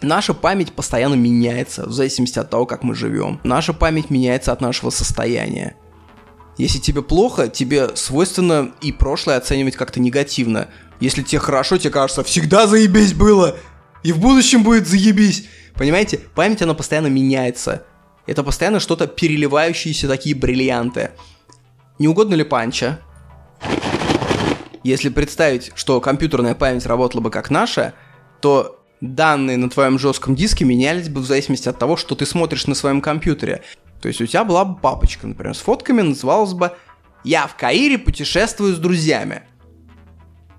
Наша память постоянно меняется в зависимости от того, как мы живем. Наша память меняется от нашего состояния. Если тебе плохо, тебе свойственно и прошлое оценивать как-то негативно. Если тебе хорошо, тебе кажется, всегда заебись было, и в будущем будет заебись. Понимаете, память, она постоянно меняется. Это постоянно что-то переливающиеся такие бриллианты. Не угодно ли панча? Если представить, что компьютерная память работала бы как наша, то данные на твоем жестком диске менялись бы в зависимости от того, что ты смотришь на своем компьютере. То есть у тебя была бы папочка, например, с фотками, называлась бы «Я в Каире путешествую с друзьями».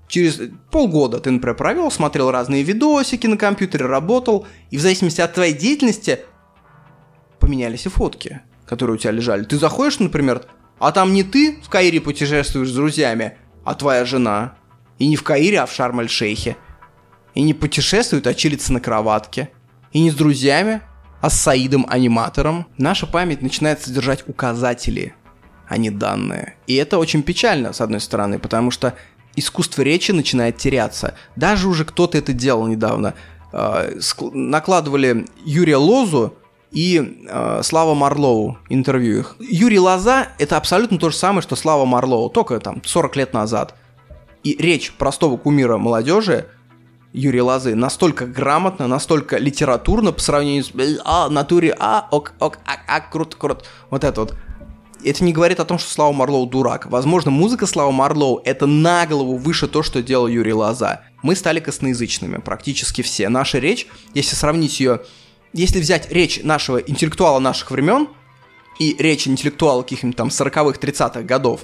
Через полгода ты, например, провел, смотрел разные видосики на компьютере, работал, и в зависимости от твоей деятельности поменялись и фотки, которые у тебя лежали. Ты заходишь, например, а там не ты в Каире путешествуешь с друзьями, а твоя жена. И не в Каире, а в Шарм-эль-Шейхе и не путешествует, а чилится на кроватке. И не с друзьями, а с Саидом-аниматором. Наша память начинает содержать указатели, а не данные. И это очень печально, с одной стороны, потому что искусство речи начинает теряться. Даже уже кто-то это делал недавно. Э, накладывали Юрия Лозу и э, Слава Марлоу, интервью их. Юрий Лоза — это абсолютно то же самое, что Слава Марлоу, только там 40 лет назад. И речь простого кумира молодежи Юрий Лозы настолько грамотно, настолько литературно по сравнению с а, натуре, а, ок, ок, а, а, крут, крут. Вот это вот. Это не говорит о том, что Слава Марлоу дурак. Возможно, музыка Слава Марлоу это на голову выше то, что делал Юрий Лоза. Мы стали косноязычными, практически все. Наша речь, если сравнить ее, если взять речь нашего интеллектуала наших времен и речь интеллектуала каких-нибудь там 40-х, 30-х годов,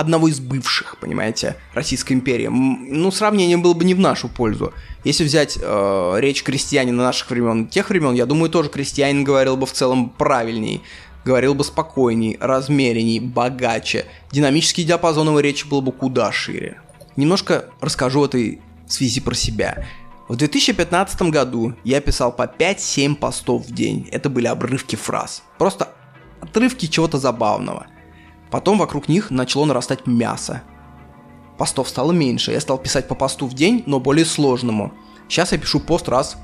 одного из бывших, понимаете, Российской империи. Ну, сравнение было бы не в нашу пользу. Если взять э, речь крестьянина наших времен, тех времен, я думаю, тоже крестьянин говорил бы в целом правильней, говорил бы спокойней, размеренней, богаче. Динамический диапазон его речи был бы куда шире. Немножко расскажу в этой связи про себя. В 2015 году я писал по 5-7 постов в день. Это были обрывки фраз. Просто отрывки чего-то забавного – Потом вокруг них начало нарастать мясо. Постов стало меньше, я стал писать по посту в день, но более сложному. Сейчас я пишу пост раз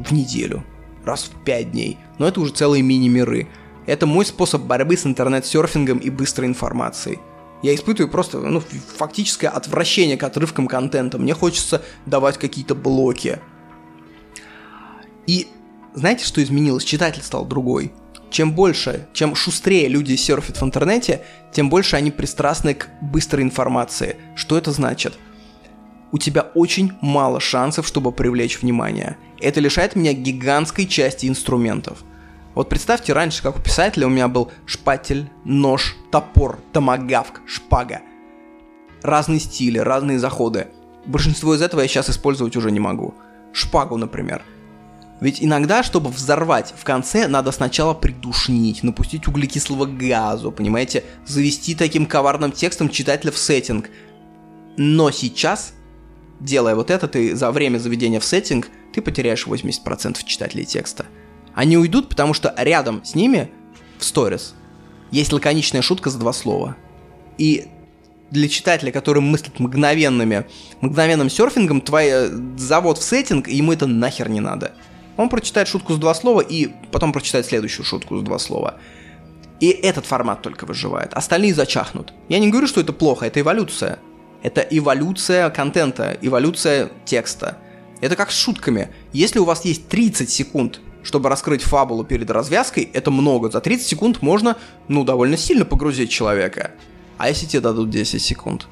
в неделю, раз в пять дней, но это уже целые мини-миры. Это мой способ борьбы с интернет-серфингом и быстрой информацией. Я испытываю просто ну, фактическое отвращение к отрывкам контента. Мне хочется давать какие-то блоки. И знаете, что изменилось? Читатель стал другой чем больше, чем шустрее люди серфят в интернете, тем больше они пристрастны к быстрой информации. Что это значит? У тебя очень мало шансов, чтобы привлечь внимание. Это лишает меня гигантской части инструментов. Вот представьте, раньше, как у писателя, у меня был шпатель, нож, топор, томагавк, шпага. Разные стили, разные заходы. Большинство из этого я сейчас использовать уже не могу. Шпагу, например. Ведь иногда, чтобы взорвать в конце, надо сначала придушнить, напустить углекислого газу, понимаете, завести таким коварным текстом читателя в сеттинг. Но сейчас, делая вот это, ты за время заведения в сеттинг, ты потеряешь 80% читателей текста. Они уйдут, потому что рядом с ними в сторис есть лаконичная шутка за два слова. И для читателя, который мыслит мгновенными, мгновенным серфингом, твой э, завод в сеттинг, ему это нахер не надо. Он прочитает шутку с два слова и потом прочитает следующую шутку с два слова. И этот формат только выживает. Остальные зачахнут. Я не говорю, что это плохо, это эволюция. Это эволюция контента, эволюция текста. Это как с шутками. Если у вас есть 30 секунд, чтобы раскрыть фабулу перед развязкой, это много. За 30 секунд можно, ну, довольно сильно погрузить человека. А если тебе дадут 10 секунд?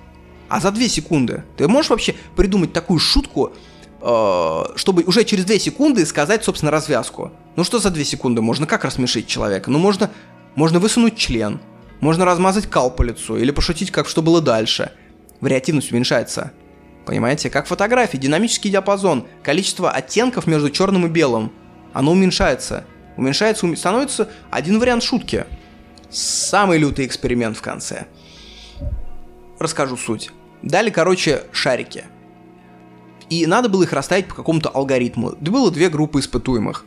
А за 2 секунды ты можешь вообще придумать такую шутку, чтобы уже через 2 секунды сказать, собственно, развязку? Ну что за 2 секунды? Можно как рассмешить человека? Ну можно, можно высунуть член, можно размазать кал по лицу или пошутить, как что было дальше. Вариативность уменьшается. Понимаете, как фотографии, динамический диапазон, количество оттенков между черным и белым, оно уменьшается. Уменьшается, становится один вариант шутки. Самый лютый эксперимент в конце. Расскажу суть. Дали, короче, шарики. И надо было их расставить по какому-то алгоритму. Было две группы испытуемых.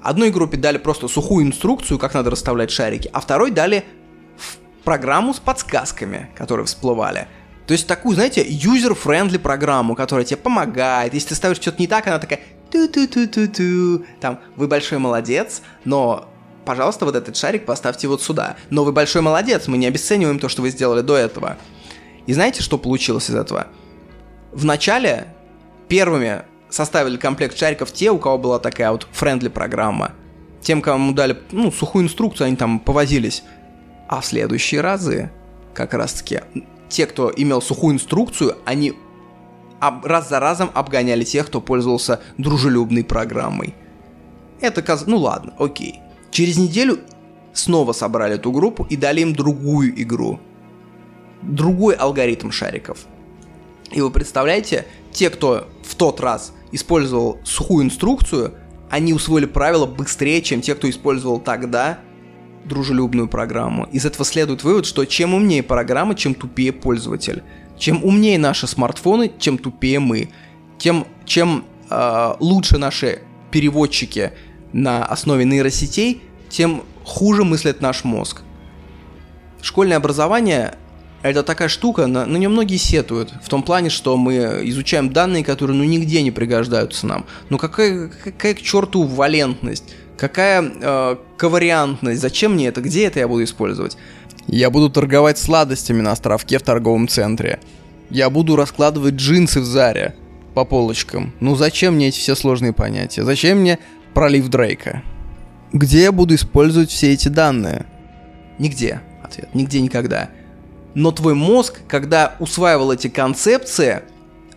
Одной группе дали просто сухую инструкцию, как надо расставлять шарики, а второй дали программу с подсказками, которые всплывали – то есть такую, знаете, user-friendly программу, которая тебе помогает. Если ты ставишь что-то не так, она такая ту-ту-ту-ту-ту. Там, вы большой молодец, но пожалуйста, вот этот шарик поставьте вот сюда. Но вы большой молодец, мы не обесцениваем то, что вы сделали до этого. И знаете, что получилось из этого? Вначале первыми составили комплект шариков те, у кого была такая вот friendly программа. Тем, кому дали, ну, сухую инструкцию, они там повозились. А в следующие разы как раз-таки те, кто имел сухую инструкцию, они раз за разом обгоняли тех, кто пользовался дружелюбной программой. Это каз... Ну ладно, окей. Через неделю снова собрали эту группу и дали им другую игру. Другой алгоритм шариков. И вы представляете, те, кто в тот раз использовал сухую инструкцию, они усвоили правила быстрее, чем те, кто использовал тогда дружелюбную программу. Из этого следует вывод, что чем умнее программа, чем тупее пользователь. Чем умнее наши смартфоны, чем тупее мы. Тем, чем э, лучше наши переводчики на основе нейросетей, тем хуже мыслит наш мозг. Школьное образование это такая штука, на, на нее многие сетуют. В том плане, что мы изучаем данные, которые ну нигде не пригождаются нам. Ну какая, какая к черту валентность? Какая э, ковариантность? Зачем мне это? Где это я буду использовать? Я буду торговать сладостями на островке в торговом центре. Я буду раскладывать джинсы в Заре по полочкам. Ну зачем мне эти все сложные понятия? Зачем мне пролив Дрейка? Где я буду использовать все эти данные? Нигде. Ответ. Нигде никогда. Но твой мозг, когда усваивал эти концепции,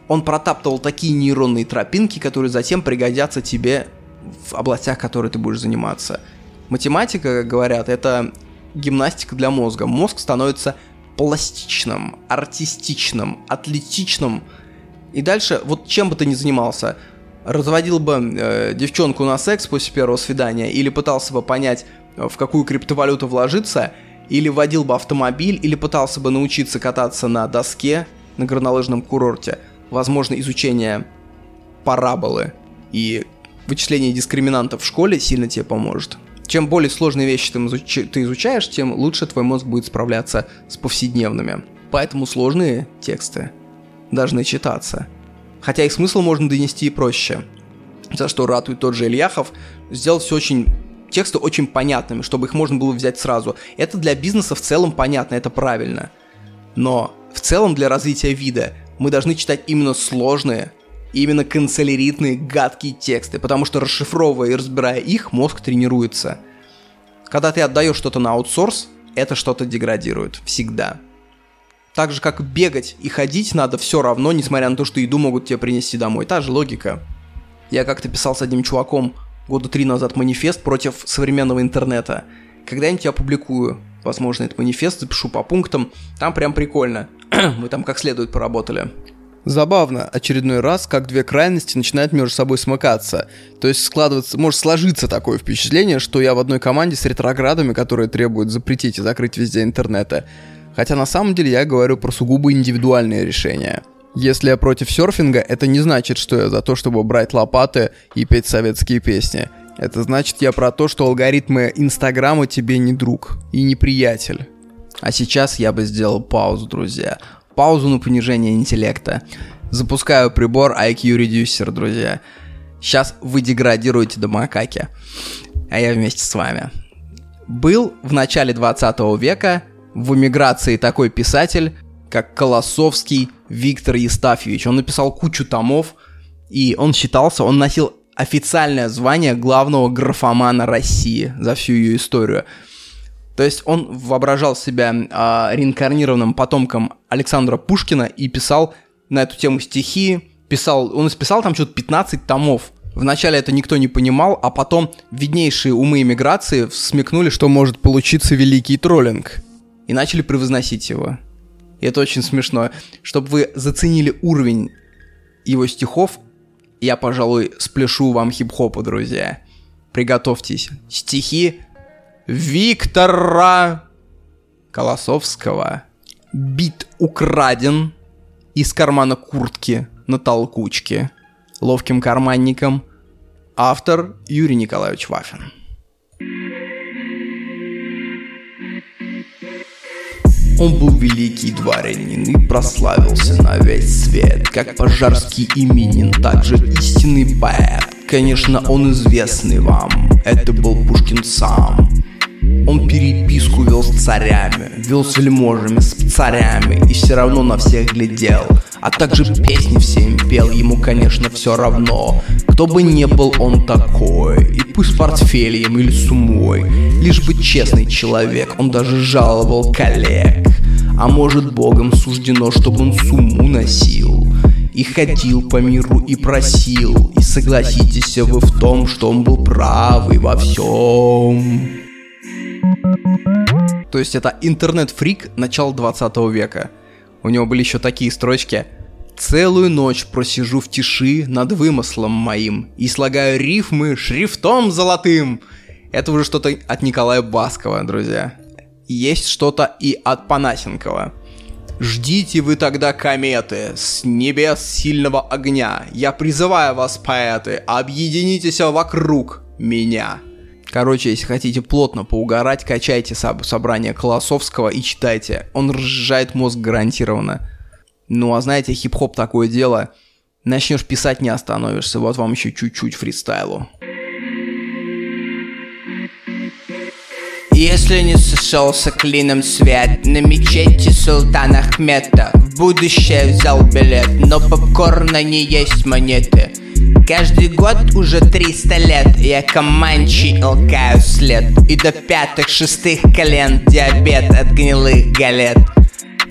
он протаптывал такие нейронные тропинки, которые затем пригодятся тебе в областях, которые ты будешь заниматься. Математика, как говорят, это гимнастика для мозга. Мозг становится пластичным, артистичным, атлетичным. И дальше, вот чем бы ты ни занимался, разводил бы э, девчонку на секс после первого свидания, или пытался бы понять, э, в какую криптовалюту вложиться, или водил бы автомобиль, или пытался бы научиться кататься на доске на горнолыжном курорте, возможно, изучение параболы и вычисление дискриминантов в школе сильно тебе поможет. Чем более сложные вещи ты, изуч... ты изучаешь, тем лучше твой мозг будет справляться с повседневными. Поэтому сложные тексты должны читаться. Хотя их смысл можно донести и проще. За что ратует тот же Ильяхов, сделал все очень тексты очень понятными, чтобы их можно было взять сразу. Это для бизнеса в целом понятно, это правильно. Но в целом для развития вида мы должны читать именно сложные, именно канцеляритные, гадкие тексты, потому что расшифровывая и разбирая их, мозг тренируется. Когда ты отдаешь что-то на аутсорс, это что-то деградирует. Всегда. Так же, как бегать и ходить надо все равно, несмотря на то, что еду могут тебе принести домой. Та же логика. Я как-то писал с одним чуваком года три назад манифест против современного интернета. Когда-нибудь я опубликую, возможно, этот манифест, запишу по пунктам. Там прям прикольно. [clears throat] Мы там как следует поработали. Забавно, очередной раз, как две крайности начинают между собой смыкаться. То есть складываться, может сложиться такое впечатление, что я в одной команде с ретроградами, которые требуют запретить и закрыть везде интернета. Хотя на самом деле я говорю про сугубо индивидуальные решения. Если я против серфинга, это не значит, что я за то, чтобы брать лопаты и петь советские песни. Это значит я про то, что алгоритмы Инстаграма тебе не друг и не приятель. А сейчас я бы сделал паузу, друзья паузу на понижение интеллекта. Запускаю прибор IQ Reducer, друзья. Сейчас вы деградируете до макаки, а я вместе с вами. Был в начале 20 века в эмиграции такой писатель, как Колосовский Виктор Естафьевич. Он написал кучу томов, и он считался, он носил официальное звание главного графомана России за всю ее историю. То есть он воображал себя э, реинкарнированным потомком Александра Пушкина и писал на эту тему стихи, писал, он исписал там что-то 15 томов. Вначале это никто не понимал, а потом виднейшие умы иммиграции смекнули, что может получиться великий троллинг. И начали превозносить его. И это очень смешно. Чтобы вы заценили уровень его стихов, я, пожалуй, спляшу вам хип-хопа, друзья. Приготовьтесь. Стихи Виктора Колосовского. Бит украден из кармана куртки на толкучке. Ловким карманником. Автор Юрий Николаевич Вафин. Он был великий дворянин и прославился на весь свет, как пожарский именин, также истинный поэт. Конечно, он известный вам, это был Пушкин сам. Он переписку вел с царями, вел с вельможами, с царями И все равно на всех глядел. А также песни всем пел, ему, конечно, все равно. Кто бы не был он такой И пусть с портфелем или с умой. Лишь бы честный человек, он даже жаловал коллег. А может богом суждено, чтобы он сумму носил. И ходил по миру и просил. И согласитесь вы в том, что он был правый во всем то есть это интернет-фрик начала 20 века. У него были еще такие строчки. Целую ночь просижу в тиши над вымыслом моим и слагаю рифмы шрифтом золотым. Это уже что-то от Николая Баскова, друзья. Есть что-то и от Панасенкова. Ждите вы тогда кометы с небес сильного огня. Я призываю вас, поэты, объединитесь вокруг меня. Короче, если хотите плотно поугарать, качайте соб- собрание Колосовского и читайте. Он разжижает мозг гарантированно. Ну а знаете, хип-хоп такое дело. Начнешь писать, не остановишься. Вот вам еще чуть-чуть фристайлу. Если не сошелся клином свет На мечети Султана Ахмета В будущее взял билет Но попкорна не есть монеты Каждый год уже 300 лет Я команчи лкаю след. И до пятых-шестых колен Диабет от гнилых галет.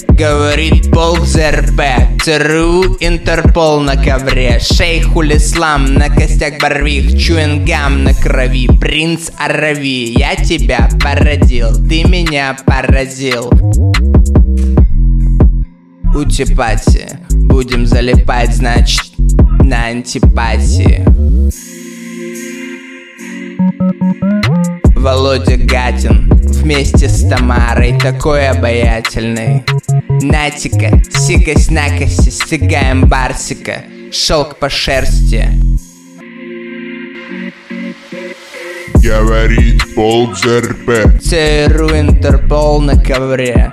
Говорит полк ЗРП ЦРУ, Интерпол на ковре. Шейхуль Ислам на костях Барвих Чуингам на крови. Принц Арави Я тебя породил, ты меня поразил. Утипати Будем залипать, значит, на антипатии. Володя Гатин вместе с Тамарой такой обаятельный. Натика, сикость-накость, стягаем барсика Шелк по шерсти. Говорит полк ЗРП ЦРУ Интерпол на ковре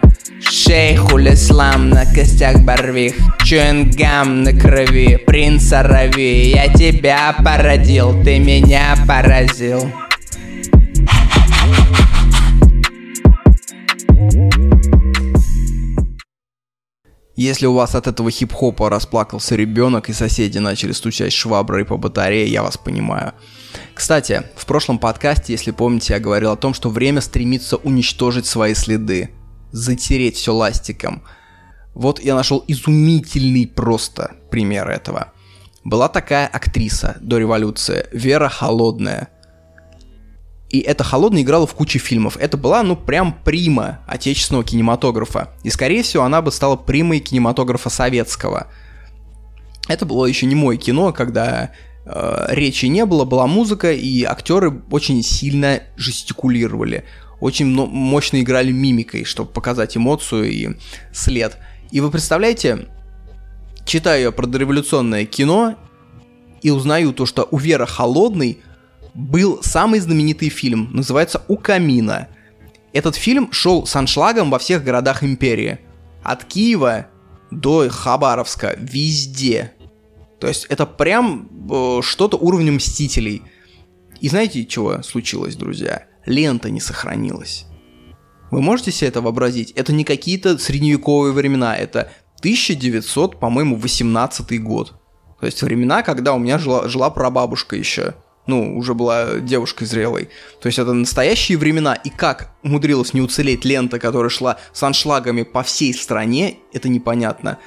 Шейхуль Ислам на костях Барвих? Чуингам на крови Принц Арави. Я тебя породил, ты меня поразил. Если у вас от этого хип-хопа расплакался ребенок и соседи начали стучать шваброй по батарее, я вас понимаю. Кстати, в прошлом подкасте, если помните, я говорил о том, что время стремится уничтожить свои следы, затереть все ластиком. Вот я нашел изумительный просто пример этого. Была такая актриса до революции, Вера Холодная – и эта холодная играла в куче фильмов. Это была, ну, прям прима отечественного кинематографа. И, скорее всего, она бы стала примой кинематографа советского. Это было еще не мое кино, когда э, речи не было, была музыка, и актеры очень сильно жестикулировали. Очень мощно играли мимикой, чтобы показать эмоцию и след. И вы представляете, читаю про дореволюционное кино и узнаю то, что у Веры Холодной был самый знаменитый фильм, называется «У камина». Этот фильм шел с аншлагом во всех городах империи. От Киева до Хабаровска, везде. То есть это прям э, что-то уровнем Мстителей. И знаете, чего случилось, друзья? Лента не сохранилась. Вы можете себе это вообразить? Это не какие-то средневековые времена, это 1900, по-моему, 18 год. То есть времена, когда у меня жила, жила прабабушка еще. Ну, уже была девушкой зрелой. То есть это настоящие времена. И как умудрилась не уцелеть лента, которая шла с аншлагами по всей стране, это непонятно.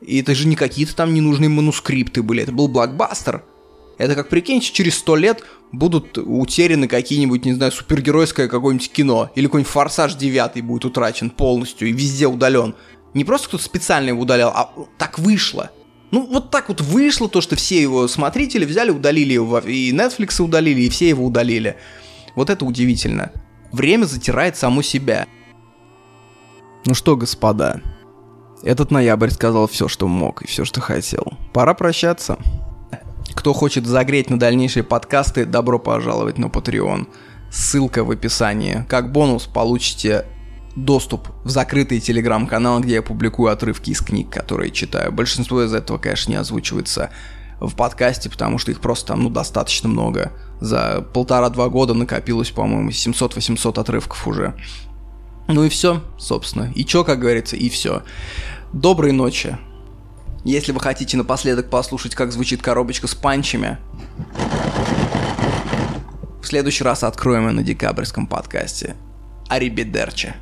И это же не какие-то там ненужные манускрипты были. Это был блокбастер. Это как, прикиньте, через сто лет будут утеряны какие-нибудь, не знаю, супергеройское какое-нибудь кино. Или какой-нибудь «Форсаж 9» будет утрачен полностью и везде удален. Не просто кто-то специально его удалял, а так вышло. Ну, вот так вот вышло то, что все его смотрители взяли, удалили его, и Netflix удалили, и все его удалили. Вот это удивительно. Время затирает само себя. Ну что, господа, этот ноябрь сказал все, что мог и все, что хотел. Пора прощаться. Кто хочет загреть на дальнейшие подкасты, добро пожаловать на Patreon. Ссылка в описании. Как бонус получите доступ в закрытый телеграм-канал, где я публикую отрывки из книг, которые читаю. Большинство из этого, конечно, не озвучивается в подкасте, потому что их просто там, ну, достаточно много. За полтора-два года накопилось, по-моему, 700-800 отрывков уже. Ну и все, собственно. И чё, как говорится, и все. Доброй ночи. Если вы хотите напоследок послушать, как звучит коробочка с панчами, в следующий раз откроем ее на декабрьском подкасте. Арибедерче.